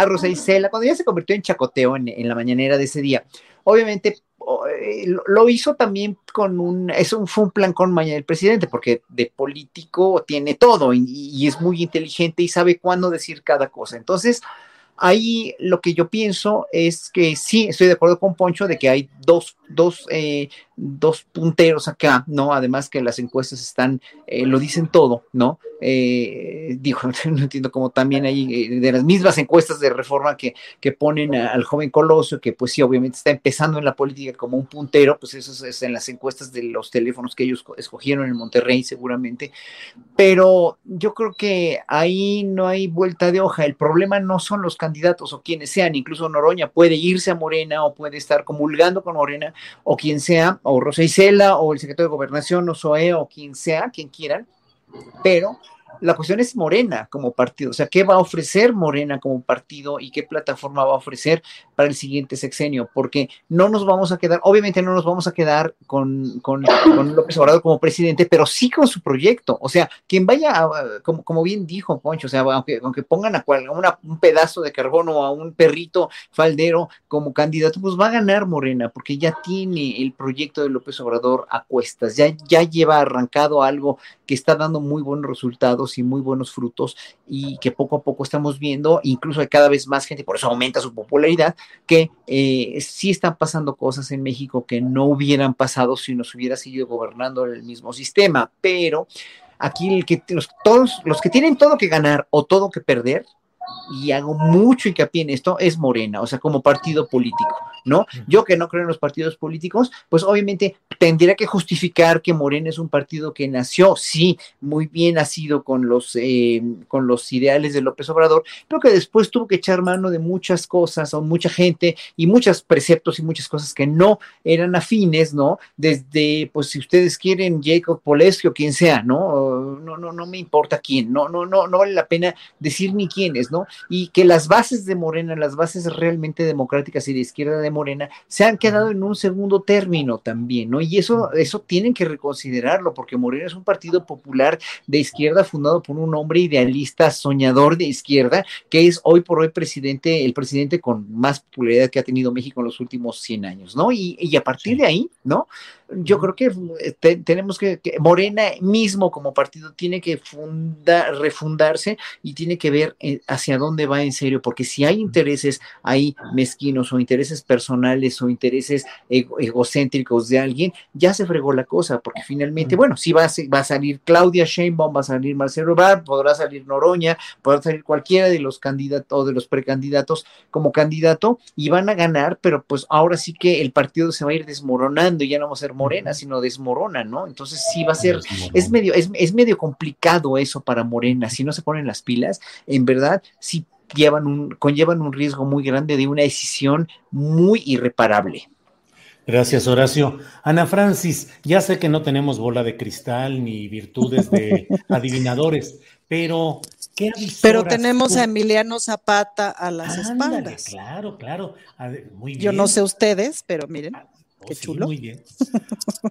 S5: a Rosa Isela, cuando ya se convirtió en chacoteo en, la mañanera de ese día. Obviamente eh, lo hizo también con un, eso fue un plan con mañana del presidente, porque de político tiene todo y, y, es muy inteligente y sabe cuándo decir cada cosa. Entonces, Ahí lo que yo pienso es que sí, estoy de acuerdo con Poncho de que hay dos, dos, eh, dos punteros acá, ¿no? Además que las encuestas están, eh, lo dicen todo, ¿no? Eh, digo, no entiendo cómo también hay de las mismas encuestas de reforma que, que ponen al joven Colosio, que pues sí, obviamente está empezando en la política como un puntero, pues eso es en las encuestas de los teléfonos que ellos escogieron en Monterrey seguramente, pero yo creo que ahí no hay vuelta de hoja, el problema no son los candidatos, candidatos o quienes sean, incluso Noroña puede irse a Morena o puede estar comulgando con Morena o quien sea, o Rosa Isela o el secretario de Gobernación o Zoe o quien sea, quien quieran, pero la cuestión es Morena como partido, o sea, ¿qué va a ofrecer Morena como partido y qué plataforma va a ofrecer para el siguiente sexenio? Porque no nos vamos a quedar, obviamente no nos vamos a quedar con, con, López Obrador como presidente, pero sí con su proyecto, o sea, quien vaya, como, como bien dijo Poncho, o sea, aunque, aunque pongan a cual, un pedazo de carbono o a un perrito faldero como candidato, pues va a ganar Morena, porque ya tiene el proyecto de López Obrador a cuestas, ya, ya lleva arrancado algo que está dando muy buenos resultados y muy buenos frutos y que poco a poco estamos viendo, incluso hay cada vez más gente, por eso aumenta su popularidad, que eh, sí están pasando cosas en México que no hubieran pasado si nos hubiera seguido gobernando el mismo sistema, pero aquí que, los, todos los que tienen todo que ganar o todo que perder, y hago mucho hincapié en esto, es Morena, o sea, como partido político, ¿no? Yo que no creo en los partidos políticos, pues obviamente tendría que justificar que Morena es un partido que nació, sí, muy bien nacido con los, eh, con los ideales de López Obrador, pero que después tuvo que echar mano de muchas cosas o mucha gente y muchos preceptos y muchas cosas que no eran afines, ¿no? Desde, pues si ustedes quieren, Jacob Polesio, quien sea, ¿no? No, no, no me importa quién, no, no, no, no vale la pena decir ni quién es, ¿no? Y que las bases de Morena, las bases realmente democráticas y de izquierda de Morena, se han quedado en un segundo término también, ¿no? Y eso, eso tienen que reconsiderarlo, porque Morena es un partido popular de izquierda fundado por un hombre idealista, soñador de izquierda, que es hoy por hoy presidente, el presidente con más popularidad que ha tenido México en los últimos 100 años, ¿no? Y, y a partir de ahí, ¿no? Yo creo que eh, tenemos que, Morena mismo como partido tiene que funda, refundarse y tiene que ver eh, hacia dónde va en serio, porque si hay intereses ahí mezquinos o intereses personales o intereses egocéntricos de alguien, ya se fregó la cosa, porque finalmente, bueno, si va a, va a salir Claudia Sheinbaum, va a salir Marcelo Ebrard, podrá salir Noroña, podrá salir cualquiera de los candidatos o de los precandidatos como candidato y van a ganar, pero pues ahora sí que el partido se va a ir desmoronando y ya no vamos a ser Morena, sino desmorona, ¿no? Entonces sí va a ser, es medio, es, medio complicado eso para Morena, si no se ponen las pilas, en verdad sí llevan un, conllevan un riesgo muy grande de una decisión muy irreparable.
S3: Gracias, Horacio. Ana Francis, ya sé que no tenemos bola de cristal ni virtudes de adivinadores, pero ¿qué
S2: Pero tenemos a Emiliano Zapata a las espaldas.
S3: Claro, claro. Muy bien.
S2: Yo no sé ustedes, pero miren. Oh, Qué chulo.
S3: muy bien.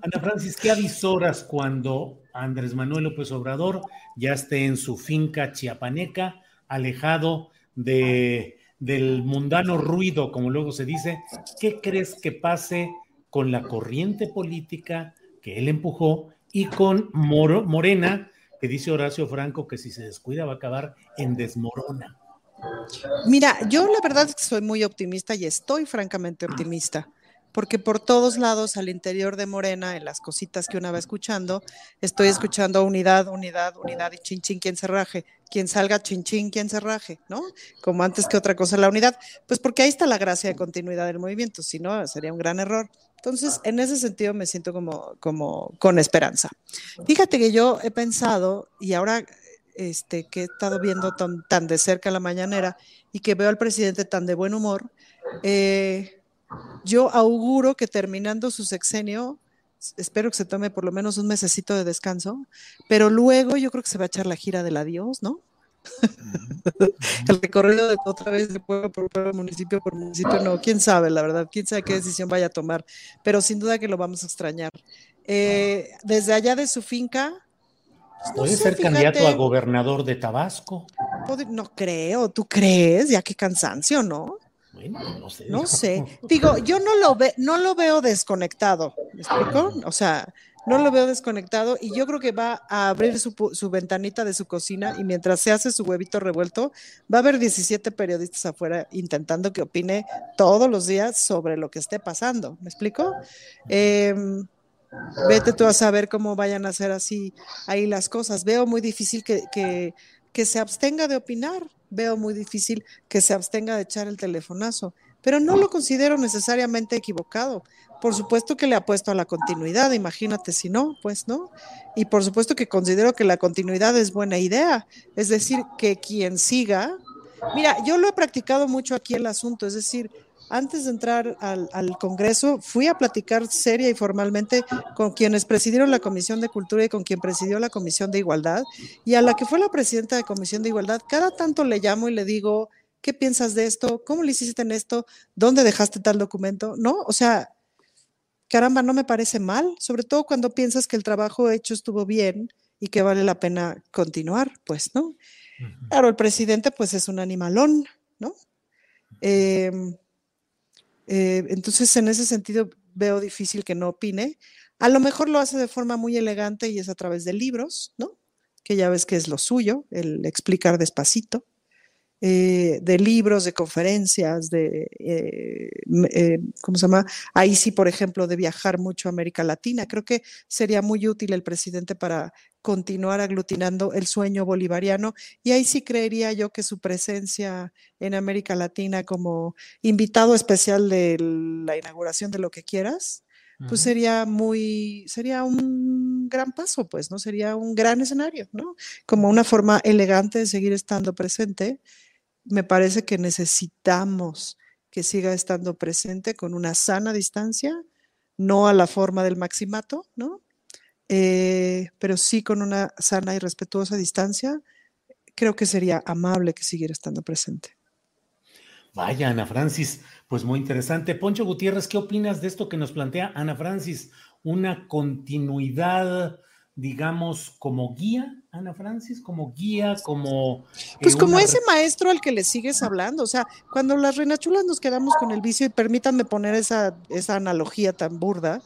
S3: Ana Francis, ¿qué avisoras cuando Andrés Manuel López Obrador ya esté en su finca chiapaneca, alejado de, del mundano ruido, como luego se dice? ¿Qué crees que pase con la corriente política que él empujó y con Morena, que dice Horacio Franco que si se descuida va a acabar en desmorona?
S2: Mira, yo la verdad soy muy optimista y estoy francamente optimista porque por todos lados al interior de Morena, en las cositas que una va escuchando, estoy escuchando unidad, unidad, unidad y chin chin quien se raje, quien salga chin chin quien se raje, ¿no? Como antes que otra cosa la unidad, pues porque ahí está la gracia de continuidad del movimiento, si no sería un gran error. Entonces, en ese sentido me siento como, como con esperanza. Fíjate que yo he pensado, y ahora este, que he estado viendo tan, tan de cerca la mañanera y que veo al presidente tan de buen humor, eh, yo auguro que terminando su sexenio, espero que se tome por lo menos un mesecito de descanso, pero luego yo creo que se va a echar la gira del adiós, ¿no? el recorrido de otra vez de pueblo por pueblo, municipio por municipio, no, quién sabe, la verdad, quién sabe qué decisión vaya a tomar, pero sin duda que lo vamos a extrañar. Eh, desde allá de su finca.
S3: Pues, ¿Puede ser candidato a gobernador de Tabasco?
S2: No creo, ¿tú crees? Ya qué cansancio, ¿no?
S3: No sé.
S2: Digo, yo no lo, ve, no lo veo desconectado. ¿Me explico? O sea, no lo veo desconectado y yo creo que va a abrir su, ventanita de su cocina y mientras se hace su huevito revuelto, va a haber 17 periodistas afuera intentando que opine todos los días sobre lo que esté pasando. ¿Me explico? Em, vete tú a saber cómo vayan a ser así ahí las cosas. Veo muy difícil que se abstenga de opinar veo muy difícil que se abstenga de echar el telefonazo, pero no lo considero necesariamente equivocado. Por supuesto que le apuesto a la continuidad, imagínate si no, pues no. Y por supuesto que considero que la continuidad es buena idea, es decir, que quien siga, mira, yo lo he practicado mucho aquí el asunto, es decir, antes de entrar al, Congreso, fui a platicar seria y formalmente con quienes presidieron la Comisión de Cultura y con quien presidió la Comisión de Igualdad. Y a la que fue la presidenta de Comisión de Igualdad, cada tanto le llamo y le digo, ¿qué piensas de esto? ¿Cómo le hiciste en esto? ¿Dónde dejaste tal documento? ¿No? O sea, caramba, no me parece mal, sobre todo cuando piensas que el trabajo hecho estuvo bien y que vale la pena continuar, pues, ¿no? Claro, el presidente pues es un animalón, ¿no? Eh, eh, entonces, en ese sentido, veo difícil que no opine. A lo mejor lo hace de forma muy elegante y es a través de libros, ¿no? Que ya ves que es lo suyo, el explicar despacito. Eh, de libros, de conferencias, de, eh, eh, ¿cómo se llama? Ahí sí, por ejemplo, de viajar mucho a América Latina. Creo que sería muy útil el presidente para continuar aglutinando el sueño bolivariano y ahí sí creería yo que su presencia en América Latina como invitado especial de la inauguración de lo que quieras, pues sería muy, sería un gran paso, pues, ¿no? Sería un gran escenario, ¿no? Como una forma elegante de seguir estando presente me parece que necesitamos que siga estando presente con una sana distancia, no a la forma del maximato, ¿no? Eh, pero sí con una sana y respetuosa distancia, creo que sería amable que siguiera estando presente.
S3: Vaya, Ana Francis, pues muy interesante. Poncho Gutiérrez, ¿qué opinas de esto que nos plantea Ana Francis? Una continuidad, digamos, como guía, Ana Francis, como guía, como...
S2: Eh, pues como ese maestro al que le sigues hablando, o sea, cuando las reinachulas nos quedamos con el vicio, y permítanme poner esa, esa analogía tan burda,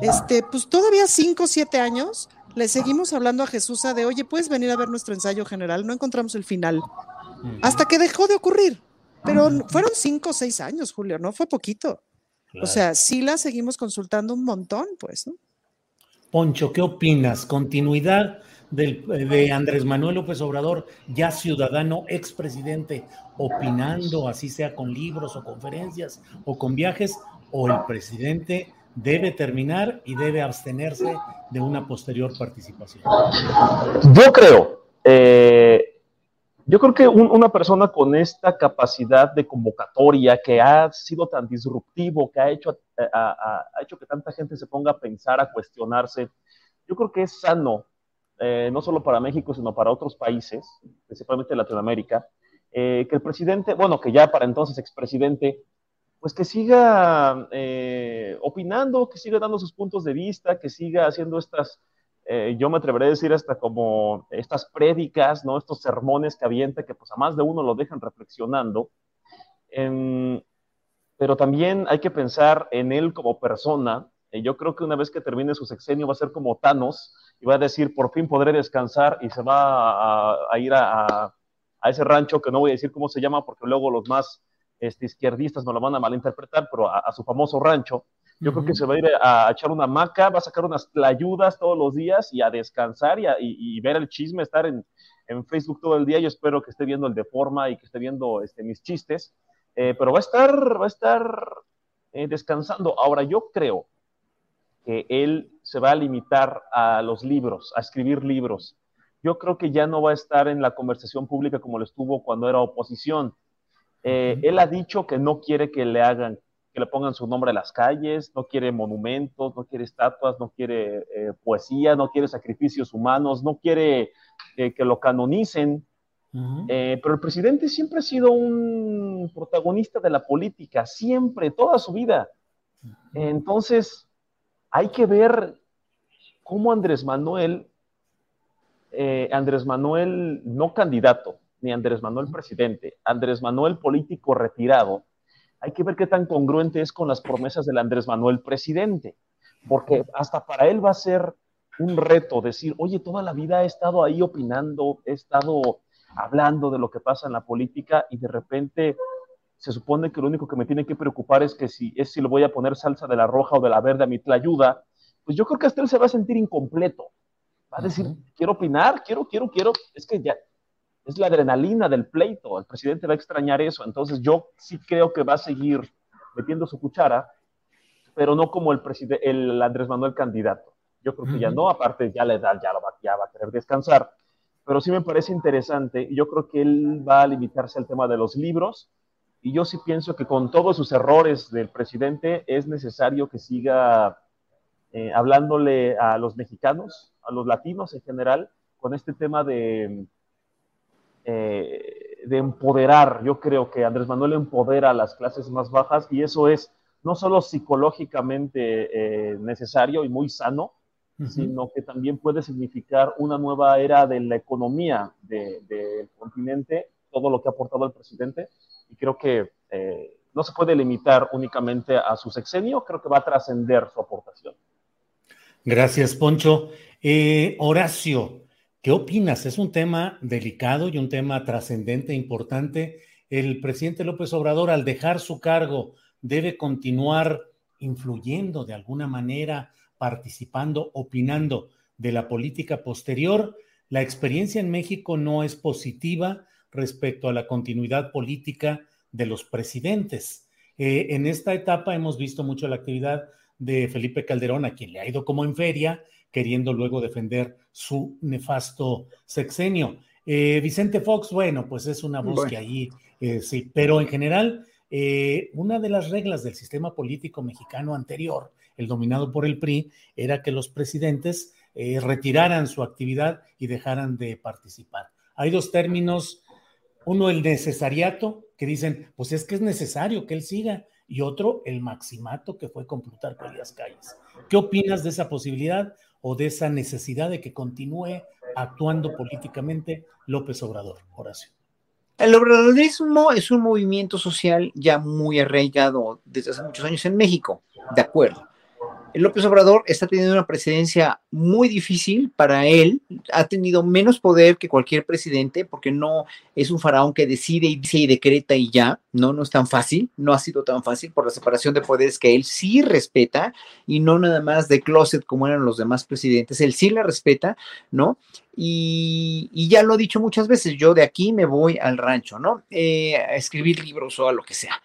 S2: este, pues todavía cinco o siete años le seguimos hablando a Jesús de, oye, puedes venir a ver nuestro ensayo general, no encontramos el final, hasta que dejó de ocurrir. Pero fueron cinco o seis años, Julio, no fue poquito. O sea, sí la seguimos consultando un montón, pues, ¿no?
S3: Poncho, ¿qué opinas? ¿Continuidad de Andrés Manuel López Obrador, ya ciudadano, expresidente, opinando, así sea con libros o conferencias o con viajes, o el presidente debe terminar y debe abstenerse de una posterior participación?
S4: Yo creo, eh, yo creo que una persona con esta capacidad de convocatoria, que ha sido tan disruptivo, que ha hecho, eh, que tanta gente se ponga a pensar, a cuestionarse, yo creo que es sano, eh, no solo para México, sino para otros países, principalmente Latinoamérica, que el presidente, bueno, que ya para entonces expresidente, pues que siga eh, opinando, que siga dando sus puntos de vista, que siga haciendo estas, eh, yo me atreveré a decir hasta como estas prédicas, ¿no? Estos sermones que avienta, que pues a más de uno lo dejan reflexionando. pero también hay que pensar en él como persona. Eh, yo creo que una vez que termine su sexenio va a ser como Thanos y va a decir, por fin podré descansar y se va a, ir a, a ese rancho que no voy a decir cómo se llama porque luego los más este, izquierdistas no lo van a malinterpretar, pero a, su famoso rancho. Yo creo que se va a ir a, echar una maca, va a sacar unas tlayudas todos los días y a descansar y, ver el chisme, estar en, Facebook todo el día. Yo espero que esté viendo el de forma y que esté viendo este, mis chistes, eh, pero va a estar, va a estar eh, descansando. Ahora, yo creo que él se va a limitar a los libros, a escribir libros. Yo creo que ya no va a estar en la conversación pública como lo estuvo cuando era oposición eh, él ha dicho que no quiere que le hagan, que le pongan su nombre a las calles, no quiere monumentos, no quiere estatuas, no quiere eh, poesía, no quiere sacrificios humanos, no quiere eh, que lo canonicen. pero el presidente siempre ha sido un protagonista de la política, siempre, toda su vida. Entonces, hay que ver cómo Andrés Manuel, Andrés Manuel, no candidato, ni Andrés Manuel presidente, Andrés Manuel político retirado, hay que ver qué tan congruente es con las promesas del Andrés Manuel presidente, porque hasta para él va a ser un reto decir, oye, toda la vida he estado ahí opinando, he estado hablando de lo que pasa en la política y de repente se supone que lo único que me tiene que preocupar es que si es si le voy a poner salsa de la roja o de la verde a mi tlayuda, pues yo creo que hasta él se va a sentir incompleto. Va a decir, quiero opinar, quiero, quiero, quiero, es que ya es la adrenalina del pleito. El presidente va a extrañar eso. Entonces yo sí creo que va a seguir metiendo su cuchara, pero no como el, el Andrés Manuel candidato. Yo creo que ya no, aparte ya la edad ya, lo va, ya va a querer descansar. Pero sí me parece interesante y yo creo que él va a limitarse al tema de los libros. Y yo sí pienso que con todos sus errores del presidente es necesario que siga eh, hablándole a los mexicanos, a los latinos en general, con este tema de, eh, de empoderar. Yo creo que Andrés Manuel empodera a las clases más bajas y eso es no solo psicológicamente eh, necesario y muy sano, sino que también puede significar una nueva era de la economía del continente, todo lo que ha aportado el presidente. Y creo que eh, no se puede limitar únicamente a su sexenio, creo que va a trascender su aportación.
S3: Gracias, Poncho. Horacio, ¿Qué opinas? Es un tema delicado y un tema trascendente, importante. El presidente López Obrador, al dejar su cargo, debe continuar influyendo de alguna manera, participando, opinando de la política posterior. La experiencia en México no es positiva respecto a la continuidad política de los presidentes. Eh, en esta etapa hemos visto mucho la actividad de Felipe Calderón, a quien le ha ido como en feria, queriendo luego defender su nefasto sexenio. Eh, Vicente Fox, bueno, pues es una voz que ahí, eh, sí, pero en general, eh, una de las reglas del sistema político mexicano anterior, el dominado por el PRI, era que los presidentes retiraran su actividad y dejaran de participar. Hay dos términos, uno el necesariato, que dicen, pues es que es necesario que él siga, y otro el maximato, que fue con las Calles. ¿Qué opinas de esa posibilidad o de esa necesidad de que continúe actuando políticamente López Obrador, Horacio?
S5: El obradorismo es un movimiento social ya muy arraigado desde hace muchos años en México, de acuerdo. López Obrador está teniendo una presidencia muy difícil para él, ha tenido menos poder que cualquier presidente porque no es un faraón que decide y dice y decreta y ya, no, no es tan fácil, no ha sido tan fácil por la separación de poderes que él sí respeta y no nada más de closet como eran los demás presidentes, él sí la respeta, ¿no? Y, ya lo he dicho muchas veces, yo de aquí me voy al rancho, ¿no? Eh, a escribir libros o a lo que sea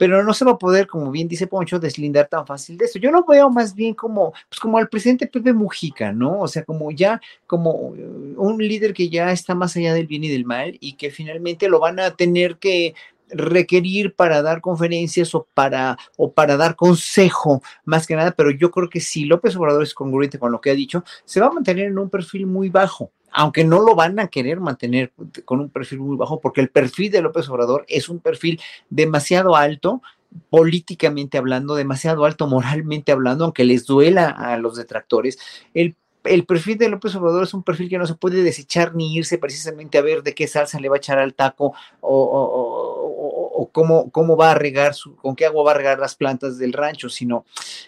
S5: pero no se va a poder, como bien dice Poncho, deslindar tan fácil de eso. Yo lo veo más bien como, pues como al presidente Pepe Mujica, ¿no? O sea, como ya, como un líder que ya está más allá del bien y del mal y que finalmente lo van a tener que requerir para dar conferencias o para, o para dar consejo, más que nada, pero yo creo que si López Obrador es congruente con lo que ha dicho, se va a mantener en un perfil muy bajo aunque no lo van a querer mantener con un perfil muy bajo, porque el perfil de López Obrador es un perfil demasiado alto políticamente hablando, demasiado alto moralmente hablando, aunque les duela a los detractores. El el perfil de López Obrador es un perfil que no se puede desechar ni irse precisamente a ver de qué salsa le va a echar al taco o, cómo, cómo, va a regar, su, con qué agua va a regar las plantas del rancho, sino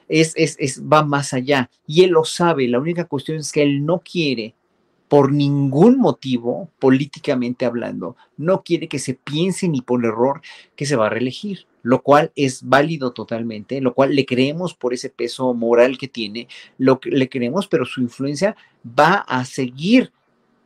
S5: es, es, es, va más allá. Y él lo sabe, la única cuestión es que él no quiere por ningún motivo, políticamente hablando, no quiere que se piense ni por error que se va a reelegir, lo cual es válido totalmente, lo cual le creemos por ese peso moral que tiene, lo que le creemos, pero su influencia va a seguir.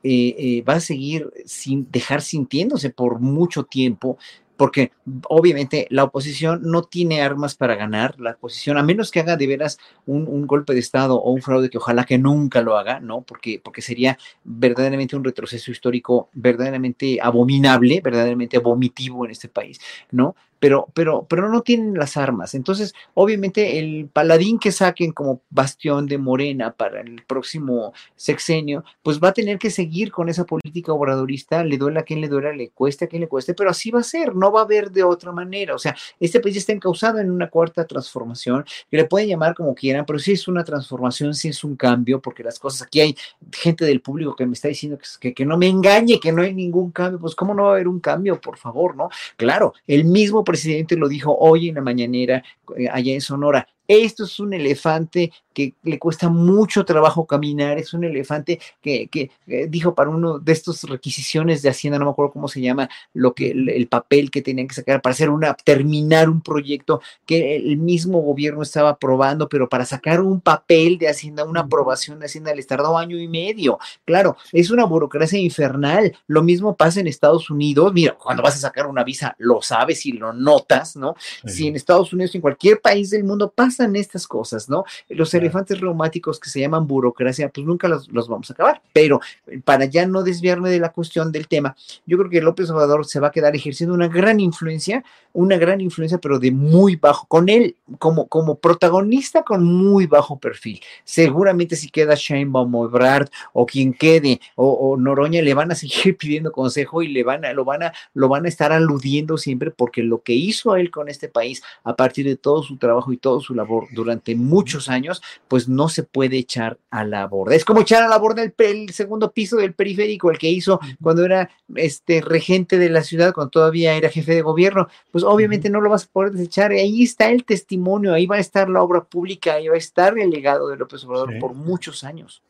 S5: Eh, eh, va a seguir sin dejar sintiéndose por mucho tiempo porque obviamente la oposición no tiene armas para ganar, la oposición, a menos que haga de veras un, golpe de Estado o un fraude que ojalá que nunca lo haga, ¿no? Porque, porque sería verdaderamente un retroceso histórico verdaderamente abominable, verdaderamente vomitivo en este país, ¿no? Pero, pero, pero no tienen las armas. Entonces, obviamente, el paladín que saquen como bastión de Morena para el próximo sexenio, pues va a tener que seguir con esa política obradorista, le duela a quien le duela, le cueste a quien le cueste, pero así va a ser, no va a haber de otra manera. O sea, este país está encausado en una cuarta transformación, que le pueden llamar como quieran, pero sí es una transformación, sí es un cambio, porque las cosas, aquí hay gente del público que me está diciendo que, que no me engañe, que no hay ningún cambio, pues ¿cómo no va a haber un cambio, por favor, no? Claro, el mismo presidente lo dijo hoy en la mañanera eh, allá en Sonora. Esto es un elefante que le cuesta mucho trabajo caminar, es un elefante que, eh, dijo para uno de estos requisiciones de Hacienda, no me acuerdo cómo se llama, lo que el, papel que tenían que sacar para hacer una, terminar un proyecto que el mismo gobierno estaba aprobando, pero para sacar un papel de Hacienda, una aprobación de Hacienda les tardó año y medio. Claro, es una burocracia infernal. Lo mismo pasa en Estados Unidos. Mira, cuando vas a sacar una visa, lo sabes y lo notas, ¿no? Si en Estados Unidos, en cualquier país del mundo pasan estas cosas, ¿no? Los elefantes reumáticos que se llaman burocracia, pues nunca los, vamos a acabar. Pero eh, para ya no desviarme de la cuestión del tema, yo creo que López Obrador se va a quedar ejerciendo una gran influencia, una gran influencia, pero de muy bajo, con él como, como protagonista con muy bajo perfil. Seguramente si queda Sheinbaum o Ebrard o quien quede o, Noroña le van a seguir pidiendo consejo y le van a, lo van a, lo van a estar aludiendo siempre porque lo que hizo él con este país a partir de todo su trabajo y todo su labor durante muchos años, pues no se puede echar a la borda. Es como echar a la borda el, segundo piso del periférico, el que hizo cuando era este regente de la ciudad, cuando todavía era jefe de gobierno, pues obviamente no lo vas a poder desechar. Y ahí está el testimonio, ahí va a estar la obra pública, ahí va a estar el legado de López Obrador por muchos años.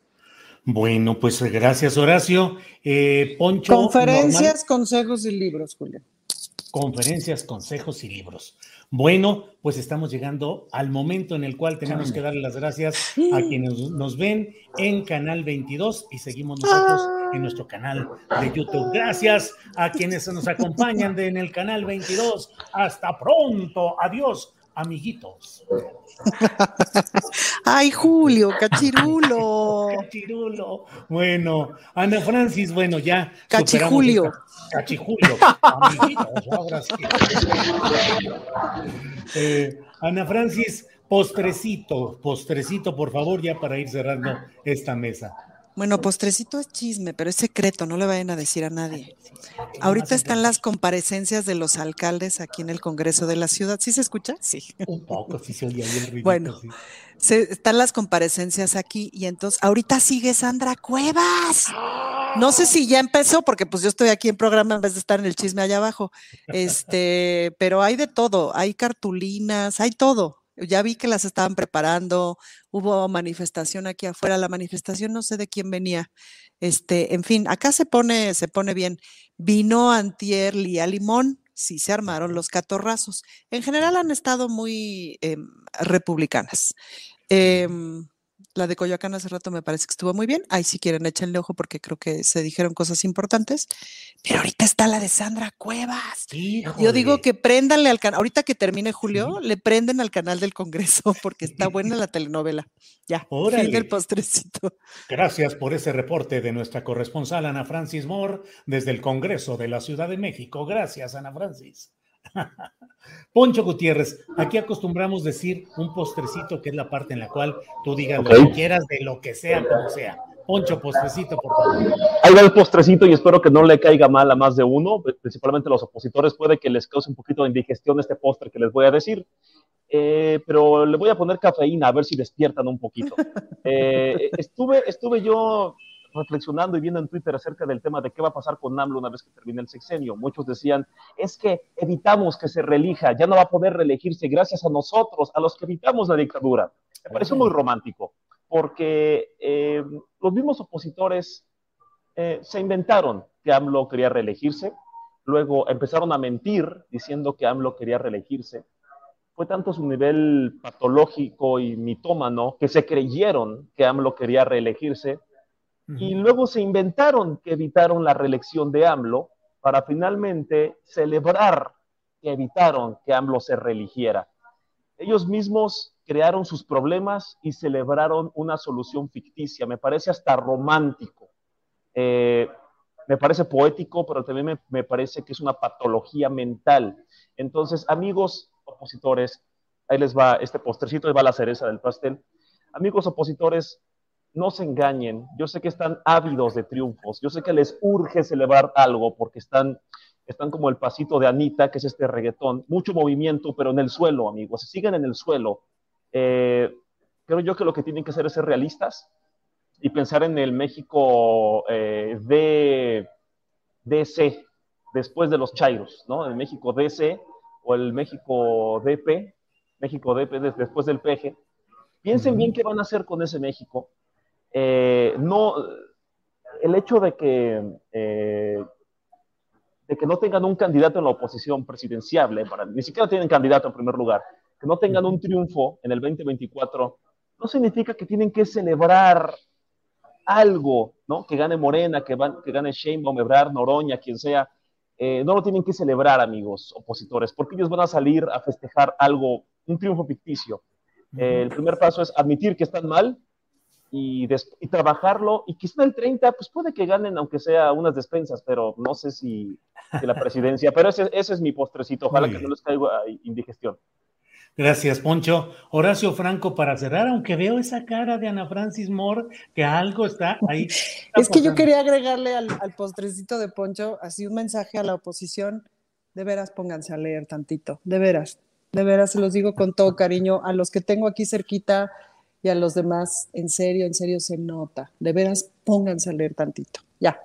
S3: Bueno, pues gracias, Horacio. Eh, Poncho.
S2: Conferencias, consejos y libros, Julio.
S3: Conferencias, consejos y libros. Bueno, pues estamos llegando al momento en el cual tenemos que darle las gracias a quienes nos ven en Canal 22 y seguimos nosotros en nuestro canal de YouTube. Gracias a quienes nos acompañan en el Canal 22. Hasta pronto. Adiós, amiguitos.
S2: Ay, Julio, cachirulo.
S3: cachirulo. Bueno, Ana Francis, bueno, ya.
S2: Cachijulio.
S3: Cachijulio. ahora sí. Eh, Ana Francis, postrecito, postrecito, por favor, ya para ir cerrando esta mesa.
S2: Bueno, postrecito es chisme, pero es secreto, no le vayan a decir a nadie. Ahorita están las comparecencias de los alcaldes aquí en el Congreso de la ciudad. ¿Sí se escucha? Sí.
S3: Un poco, sí se oye ahí el ruido.
S2: Bueno, están las comparecencias aquí y entonces ahorita sigue Sandra Cuevas. No sé si ya empezó, porque pues yo estoy aquí en programa en vez de estar en el chisme allá abajo. Este, pero hay de todo, hay cartulinas, hay todo. Ya vi que las estaban preparando, hubo manifestación aquí afuera, la manifestación no sé de quién venía. Este, en fin, acá se pone, se pone bien. Vino Antier Lía Limón, sí se armaron los catorrazos. En general han estado muy em, republicanas. La de Coyoacán hace rato me parece que estuvo muy bien. Ahí si quieren échenle ojo porque creo que se dijeron cosas importantes. Pero ahorita está la de Sandra Cuevas. Yo digo que préndanle al canal. Ahorita que termine Julio, le prenden al canal del Congreso porque está buena la telenovela. Ya, fin del postrecito.
S3: Gracias por ese reporte de nuestra corresponsal Ana Francis Moore desde el Congreso de la Ciudad de México. Gracias, Ana Francis. Poncho Gutiérrez, aquí acostumbramos decir un postrecito, que es la parte en la cual tú digas lo que quieras, de lo que sea, como sea. Poncho, postrecito, por favor.
S4: Ahí va el postrecito y espero que no le caiga mal a más de uno, principalmente a los opositores. Puede que les cause un poquito de indigestión este postre que les voy a decir. Eh, pero le voy a poner cafeína a ver si despiertan un poquito. Eh, estuve, estuve yo reflexionando y viendo en Twitter acerca del tema de qué va a pasar con AMLO una vez que termine el sexenio. Muchos decían, es que evitamos que se reelija, ya no va a poder reelegirse gracias a nosotros, a los que evitamos la dictadura. Me pareció muy romántico, porque eh, los mismos opositores eh, se inventaron que AMLO quería reelegirse, luego empezaron a mentir diciendo que AMLO quería reelegirse. Fue tanto su nivel patológico y mitómano que se creyeron que AMLO quería reelegirse y luego se inventaron que evitaron la reelección de AMLO para finalmente celebrar que evitaron que AMLO se reeligiera. Ellos mismos crearon sus problemas y celebraron una solución ficticia. Me parece hasta romántico. Eh, me parece poético, pero también me, parece que es una patología mental. Entonces, amigos opositores, ahí les va este postrecito, ahí va la cereza del pastel. Amigos opositores, no se engañen. Yo sé que están ávidos de triunfos. Yo sé que les urge celebrar algo porque están, están como el pasito de Anita, que es este reggaetón. Mucho movimiento, pero en el suelo, amigos. Si siguen en el suelo, eh, creo yo que lo que tienen que hacer es ser realistas y pensar en el México eh, de DC, después de los Chairos, ¿no? El México DC o el México DP, México DP después del PG. Piensen bien qué van a hacer con ese México eh, no, el hecho de que, eh, de que no tengan un candidato en la oposición presidenciable, para, ni siquiera tienen candidato en primer lugar, que no tengan un triunfo en el 2024, no significa que tienen que celebrar algo, ¿no? Que gane Morena, que, van, que gane Sheinbaum, Ebrard, Noroña, quien sea. Eh, no lo tienen que celebrar, amigos opositores, porque ellos van a salir a festejar algo, un triunfo ficticio. el primer paso es admitir que están mal y, trabajarlo. Y quizá el 30, pues puede que ganen, aunque sea unas despensas, pero no sé si, la presidencia. pero ese, ese, es mi postrecito. Ojalá que no les caiga indigestión.
S3: Gracias, Poncho. Horacio Franco, para cerrar, aunque veo esa cara de Ana Francis Moore, que algo está ahí.
S2: es que yo quería agregarle al, al, postrecito de Poncho, así un mensaje a la oposición. De veras, pónganse a leer tantito, de veras, de veras, se los digo con todo cariño. A los que tengo aquí cerquita, y a los demás, en serio, en serio se nota. De veras, pónganse a leer tantito. Ya.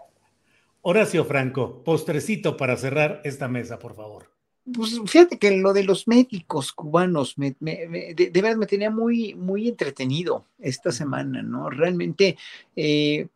S3: Horacio Franco, postrecito para cerrar esta mesa, por favor.
S5: Pues fíjate que lo de los médicos cubanos me, de, verdad me tenía muy, muy entretenido esta semana, ¿no? Realmente eh,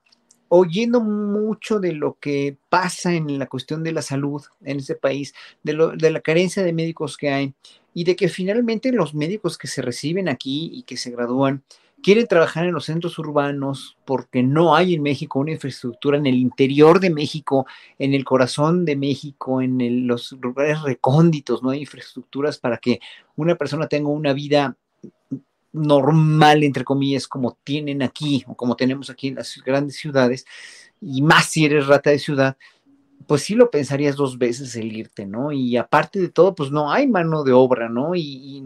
S5: oyendo mucho de lo que pasa en la cuestión de la salud en ese país, de, lo, de la carencia de médicos que hay, y de que finalmente los médicos que se reciben aquí y que se gradúan quieren trabajar en los centros urbanos porque no hay en México una infraestructura en el interior de México, en el corazón de México, en los lugares recónditos, no hay infraestructuras para que una persona tenga una vida normal, entre comillas, como tienen aquí o como tenemos aquí en las grandes ciudades, y más si eres rata de ciudad, pues sí lo pensarías dos veces el irte, ¿no? Y aparte de todo, pues no hay mano de obra, ¿no? Y,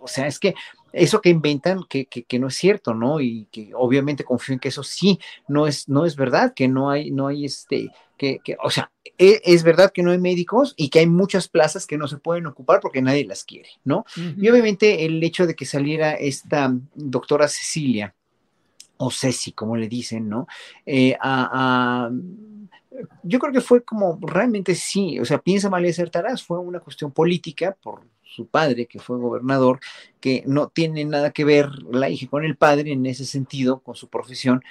S5: o sea, es que eso que inventan que, que, no es cierto, ¿no? Y que obviamente confío en que eso sí no es, no es verdad, que no hay, no hay este, que, que o sea, e, es, verdad que no hay médicos y que hay muchas plazas que no se pueden ocupar porque nadie las quiere, ¿no? Y obviamente el hecho de que saliera esta doctora Cecilia, o Ceci, como le dicen, ¿no? Eh, yo creo que fue como realmente sí, o sea, piensa mal y acertarás, fue una cuestión política por su padre, que fue gobernador, que no tiene nada que ver la hija con el padre en ese sentido, con su profesión,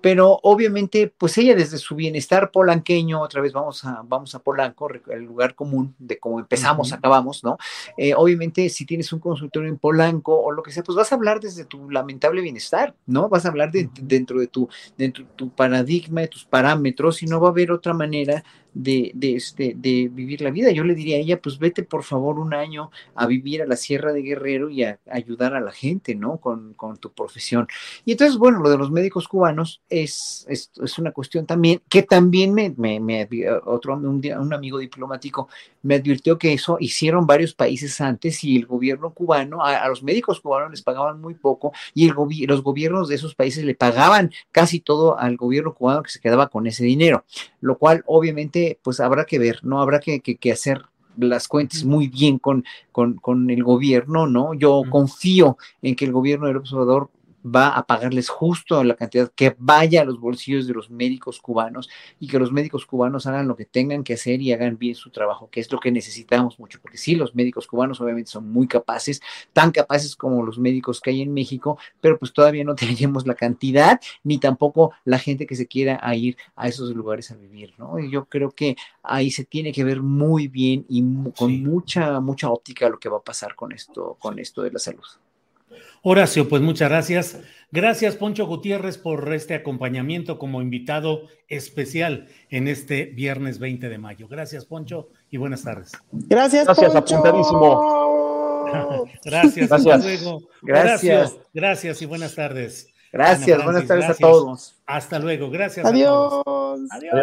S5: pero obviamente, pues ella desde su bienestar polanqueño, otra vez vamos a, vamos a Polanco, el lugar común de cómo empezamos, acabamos, ¿no? Eh, obviamente, si tienes un consultorio en Polanco o lo que sea, pues vas a hablar desde tu lamentable bienestar, ¿no? Vas a hablar de, dentro de tu, dentro de tu paradigma, de tus parámetros, y no va a haber otra manera de, de, este, de vivir la vida. Yo le diría a ella, pues vete por favor un año a vivir a la Sierra de Guerrero y a, ayudar a la gente, ¿no? Con, con, tu profesión. Y entonces, bueno, lo de los médicos cubanos es, es, es una cuestión también que también me, me, me otro, un, un, amigo diplomático me advirtió que eso hicieron varios países antes y el gobierno cubano, a, los médicos cubanos les pagaban muy poco y el los gobiernos de esos países le pagaban casi todo al gobierno cubano que se quedaba con ese dinero, lo cual obviamente pues habrá que ver, ¿no? Habrá que, que, hacer las cuentas muy bien con, con, con, el gobierno, ¿no? Yo confío en que el gobierno del observador va a pagarles justo la cantidad que vaya a los bolsillos de los médicos cubanos y que los médicos cubanos hagan lo que tengan que hacer y hagan bien su trabajo, que es lo que necesitamos mucho, porque sí, los médicos cubanos obviamente son muy capaces, tan capaces como los médicos que hay en México, pero pues todavía no tenemos la cantidad ni tampoco la gente que se quiera ir a esos lugares a vivir, ¿no? Y yo creo que ahí se tiene que ver muy bien y con mucha, mucha óptica lo que va a pasar con esto, con esto de la salud.
S3: Horacio, pues muchas gracias. Gracias, Poncho Gutiérrez, por este acompañamiento como invitado especial en este viernes 20 de mayo. Gracias, Poncho, y buenas tardes.
S2: Gracias,
S4: Gracias,
S2: Poncho.
S4: apuntadísimo.
S3: gracias,
S5: gracias.
S3: Hasta luego. Gracias. Gracias y buenas tardes.
S5: Gracias, buenas tardes a todos.
S3: Hasta luego, gracias.
S2: Adiós.
S3: Adiós.